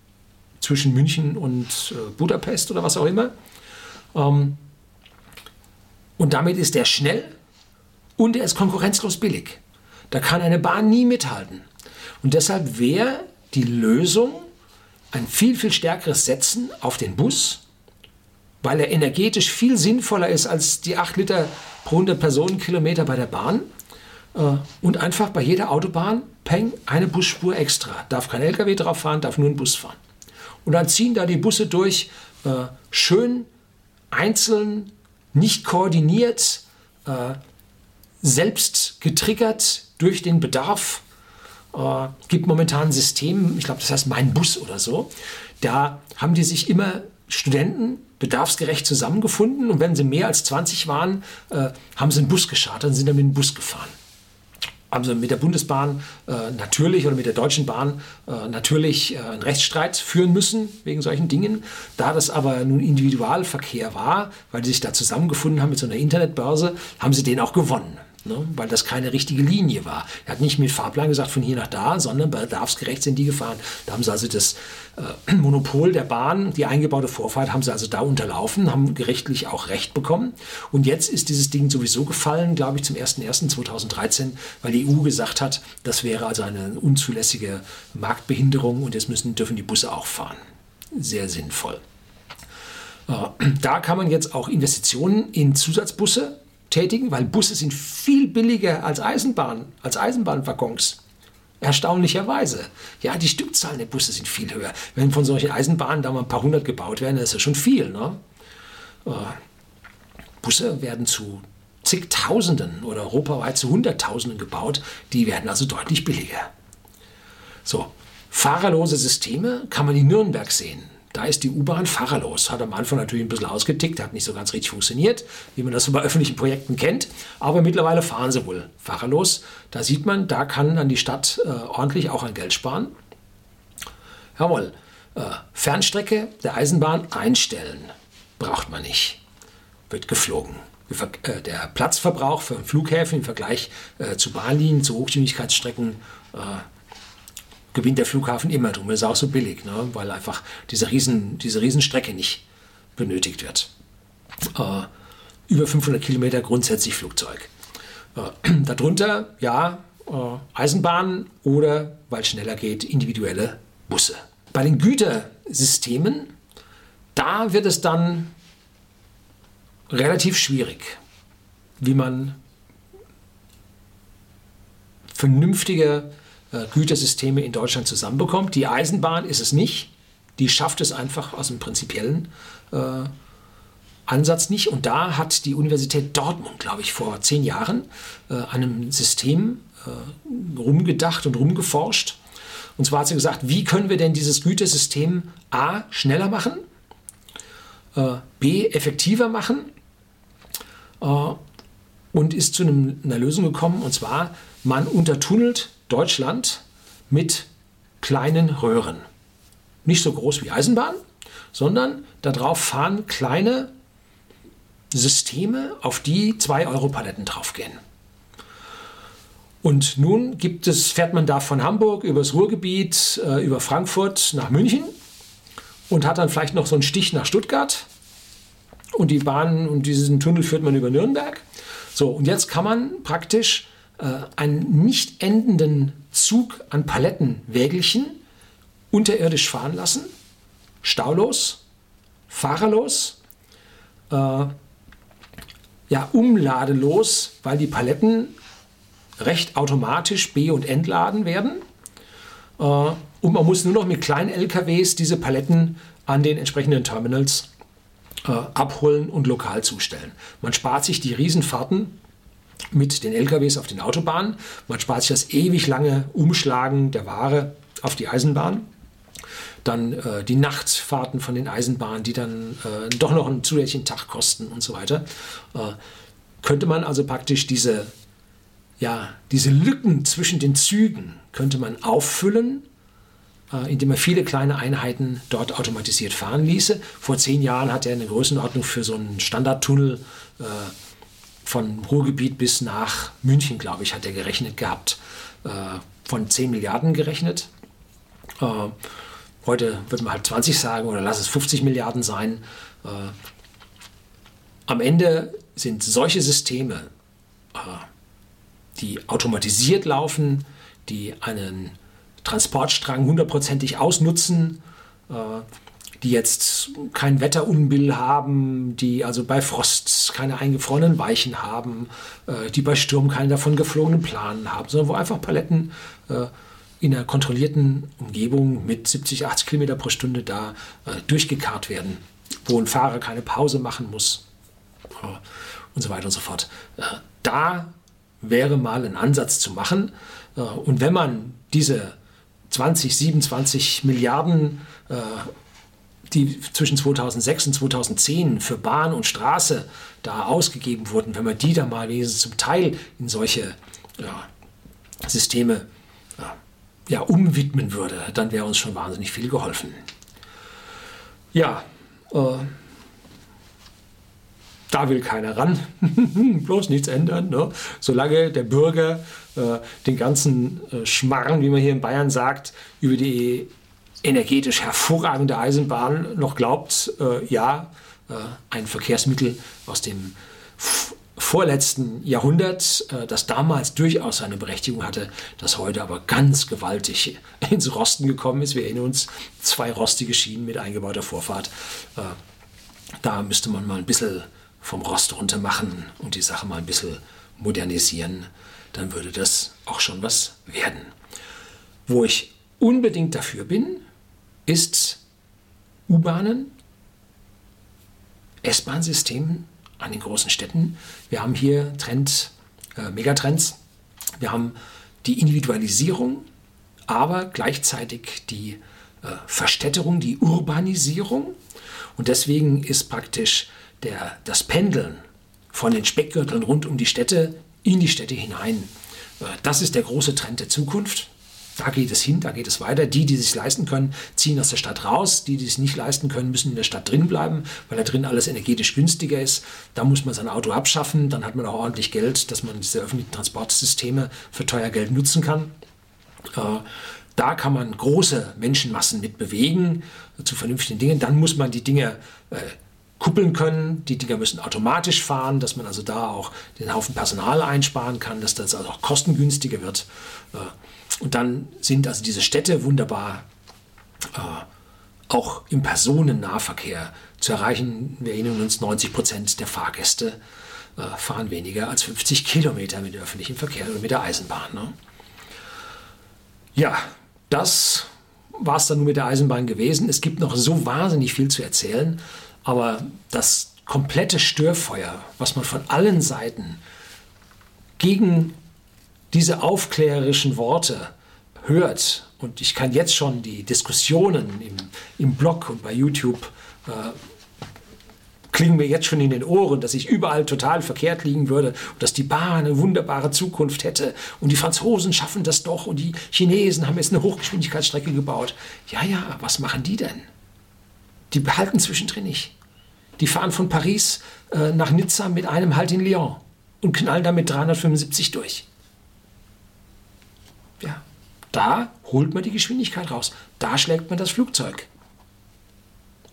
zwischen München und äh, Budapest oder was auch immer. Ähm, und damit ist er schnell und er ist konkurrenzlos billig. Da kann eine Bahn nie mithalten. Und deshalb wäre die Lösung ein viel, viel stärkeres Setzen auf den Bus, weil er energetisch viel sinnvoller ist als die 8 Liter pro 100 Personenkilometer bei der Bahn. Äh, und einfach bei jeder Autobahn, peng, eine Busspur extra. Darf kein LKW drauf fahren, darf nur ein Bus fahren. Und dann ziehen da die Busse durch, äh, schön einzeln, nicht koordiniert, äh, selbst getriggert durch den Bedarf. Äh, gibt momentan ein System, ich glaube, das heißt Mein Bus oder so. Da haben die sich immer Studenten bedarfsgerecht zusammengefunden und wenn sie mehr als 20 waren, äh, haben sie einen Bus geschartet und sind dann mit dem Bus gefahren haben sie mit der Bundesbahn äh, natürlich oder mit der Deutschen Bahn äh, natürlich äh, einen Rechtsstreit führen müssen wegen solchen Dingen. Da das aber nun Individualverkehr war, weil die sich da zusammengefunden haben mit so einer Internetbörse, haben sie den auch gewonnen ne? weil das keine richtige Linie war. Er hat nicht mit Fahrplan gesagt von hier nach da, sondern bedarfsgerecht sind die gefahren. Da haben sie also das äh, Monopol der Bahn, die eingebaute Vorfahrt, haben sie also da unterlaufen, haben gerichtlich auch Recht bekommen. Und jetzt ist dieses Ding sowieso gefallen, glaube ich, zum 01.01.2013, weil die EU gesagt hat, das wäre also eine unzulässige Marktbehinderung und jetzt müssen, dürfen die Busse auch fahren. Sehr sinnvoll. Da kann man jetzt auch Investitionen in Zusatzbusse tätigen, weil Busse sind viel billiger als Eisenbahn, als Eisenbahnwaggons. Erstaunlicherweise. Ja, die Stückzahlen der Busse sind viel höher. Wenn von solchen Eisenbahnen da mal ein paar hundert gebaut werden, das ist ja schon viel. Ne? Äh, Busse werden zu zigtausenden oder europaweit zu hunderttausenden gebaut. Die werden also deutlich billiger. So, fahrerlose Systeme kann man in Nürnberg sehen. Da ist die U-Bahn fahrerlos. Hat am Anfang natürlich ein bisschen ausgetickt, hat nicht so ganz richtig funktioniert, wie man das so bei öffentlichen Projekten kennt. Aber mittlerweile fahren sie wohl fahrerlos. Da sieht man, da kann dann die Stadt äh, ordentlich auch an Geld sparen. Jawohl, äh, Fernstrecke der Eisenbahn einstellen. Braucht man nicht. Wird geflogen. Äh, der Platzverbrauch für Flughäfen im Vergleich äh, zu Bahnlinien, zu Hochgeschwindigkeitsstrecken äh, gewinnt der Flughafen immer. Das ist auch so billig, ne? weil einfach diese, Riesen, diese Riesenstrecke nicht benötigt wird. Äh, über 500 Kilometer grundsätzlich Flugzeug. Äh, darunter, ja, äh, Eisenbahn oder, weil es schneller geht, individuelle Busse. Bei den Gütersystemen, da wird es dann relativ schwierig, wie man vernünftige äh, Gütersysteme in Deutschland zusammenbekommt. Die Eisenbahn ist es nicht. Die schafft es einfach aus dem prinzipiellen äh, Ansatz nicht. Und da hat die Universität Dortmund, glaube ich, vor zehn Jahren äh, einem System äh, rumgedacht und rumgeforscht. Und zwar hat sie gesagt, wie können wir denn dieses Gütesystem A schneller machen, äh, B effektiver machen äh, und ist zu einem, einer Lösung gekommen. Und zwar, man untertunnelt Deutschland mit kleinen Röhren. Nicht so groß wie Eisenbahn, sondern darauf fahren kleine Systeme, auf die 2-Euro-Paletten draufgehen. Und nun gibt es, fährt man da von Hamburg übers Ruhrgebiet, äh, über Frankfurt nach München und hat dann vielleicht noch so einen Stich nach Stuttgart. Und die Bahn und diesen Tunnel führt man über Nürnberg. So, und jetzt kann man praktisch einen nicht endenden Zug an Palettenwägelchen unterirdisch fahren lassen, staulos, fahrerlos, äh, ja, umladelos, weil die Paletten recht automatisch be- und entladen werden. Äh, und man muss nur noch mit kleinen LKWs diese Paletten an den entsprechenden Terminals äh, abholen und lokal zustellen. Man spart sich die Riesenfahrten mit den LKWs auf den Autobahnen. Man spart sich das ewig lange Umschlagen der Ware auf die Eisenbahn. Dann äh, die Nachtfahrten von den Eisenbahnen, die dann äh, doch noch einen zusätzlichen Tag kosten und so weiter. Äh, könnte man also praktisch diese, ja, diese Lücken zwischen den Zügen könnte man auffüllen, äh, indem man viele kleine Einheiten dort automatisiert fahren ließe. Vor zehn Jahren hat er eine Größenordnung für so einen Standardtunnel äh, von Ruhrgebiet bis nach München, glaube ich, hat er gerechnet gehabt, äh, von 10 Milliarden gerechnet. Äh, heute wird man halt 20 sagen oder lass es 50 Milliarden sein. Äh, am Ende sind solche Systeme, äh, die automatisiert laufen, die einen Transportstrang hundertprozentig ausnutzen, äh, die jetzt kein Wetterunbill haben, die also bei Frost keine eingefrorenen Weichen haben, äh, die bei Sturm keine davon geflogenen Planen haben, sondern wo einfach Paletten äh, in einer kontrollierten Umgebung mit 70, 80 Kilometer pro Stunde da äh, durchgekarrt werden, wo ein Fahrer keine Pause machen muss äh, und so weiter und so fort. Äh, da wäre mal ein Ansatz zu machen. Äh, und wenn man diese 20, 27 Milliarden die zwischen 2006 und 2010 für Bahn und Straße da ausgegeben wurden, wenn man die da mal wenigstens zum Teil in solche ja, Systeme ja, ja, umwidmen würde, dann wäre uns schon wahnsinnig viel geholfen. Ja, äh, da will keiner ran, bloß nichts ändern. Ne? Solange der Bürger äh, den ganzen äh, Schmarren, wie man hier in Bayern sagt, über die energetisch hervorragende Eisenbahn noch glaubt, äh, ja, äh, ein Verkehrsmittel aus dem vorletzten Jahrhundert, äh, das damals durchaus seine Berechtigung hatte, das heute aber ganz gewaltig ins Rosten gekommen ist. Wir erinnern uns, zwei rostige Schienen mit eingebauter Vorfahrt. Äh, Da müsste man mal ein bisschen vom Rost runter machen und die Sache mal ein bisschen modernisieren. Dann würde das auch schon was werden. Wo ich unbedingt dafür bin, ist U-Bahnen, S-Bahn-Systemen an den großen Städten. Wir haben hier Trend, äh, Megatrends. Wir haben die Individualisierung, aber gleichzeitig die äh, Verstädterung, die Urbanisierung. Und deswegen ist praktisch der, das Pendeln von den Speckgürteln rund um die Städte in die Städte hinein. Äh, das ist der große Trend der Zukunft. Da geht es hin, da geht es weiter. Die, die es sich leisten können, ziehen aus der Stadt raus. Die, die es nicht leisten können, müssen in der Stadt drin bleiben, weil da drin alles energetisch günstiger ist. Da muss man sein Auto abschaffen. Dann hat man auch ordentlich Geld, dass man diese öffentlichen Transportsysteme für teuer Geld nutzen kann. Äh, da kann man große Menschenmassen mit bewegen zu vernünftigen Dingen. Dann muss man die Dinge äh, kuppeln können. Die Dinger müssen automatisch fahren, dass man also da auch den Haufen Personal einsparen kann, dass das also auch kostengünstiger wird. Äh, und dann sind also diese Städte wunderbar äh, auch im Personennahverkehr zu erreichen. Wir erinnern uns, 90 Prozent der Fahrgäste äh, fahren weniger als 50 Kilometer mit dem öffentlichen Verkehr oder mit der Eisenbahn. Ne? Ja, das war es dann nur mit der Eisenbahn gewesen. Es gibt noch so wahnsinnig viel zu erzählen, aber das komplette Störfeuer, was man von allen Seiten gegen diese aufklärerischen Worte hört, und ich kann jetzt schon die Diskussionen im, im Blog und bei YouTube äh, klingen mir jetzt schon in den Ohren, dass ich überall total verkehrt liegen würde und dass die Bahn eine wunderbare Zukunft hätte und die Franzosen schaffen das doch und die Chinesen haben jetzt eine Hochgeschwindigkeitsstrecke gebaut. Ja, ja, was machen die denn? Die behalten zwischendrin nicht. Die fahren von Paris äh, nach Nizza mit einem Halt in Lyon und knallen damit 375 durch. Da holt man die Geschwindigkeit raus. Da schlägt man das Flugzeug.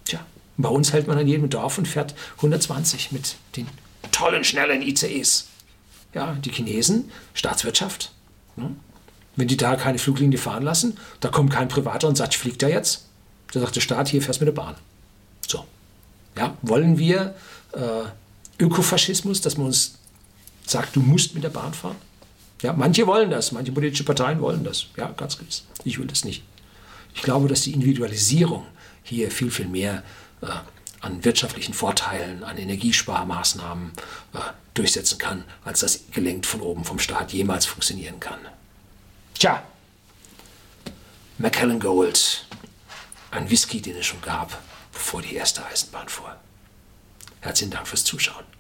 Tja, bei uns hält man an jedem Dorf und fährt 120 mit den tollen, schnellen ICEs. Ja, die Chinesen, Staatswirtschaft. Ne? Wenn die da keine Fluglinie fahren lassen, da kommt kein Privater und sagt, fliegt er jetzt? Da sagt der Staat, hier fährst du mit der Bahn. So. Ja, wollen wir äh, Ökofaschismus, dass man uns sagt, du musst mit der Bahn fahren? Ja, manche wollen das, manche politische Parteien wollen das. Ja, ganz gewiss. Ich will das nicht. Ich glaube, dass die Individualisierung hier viel, viel mehr äh, an wirtschaftlichen Vorteilen, an Energiesparmaßnahmen äh, durchsetzen kann, als das gelenkt von oben vom Staat jemals funktionieren kann. Tja, Macallan Gold, ein Whisky, den es schon gab, bevor die erste Eisenbahn fuhr. Herzlichen Dank fürs Zuschauen.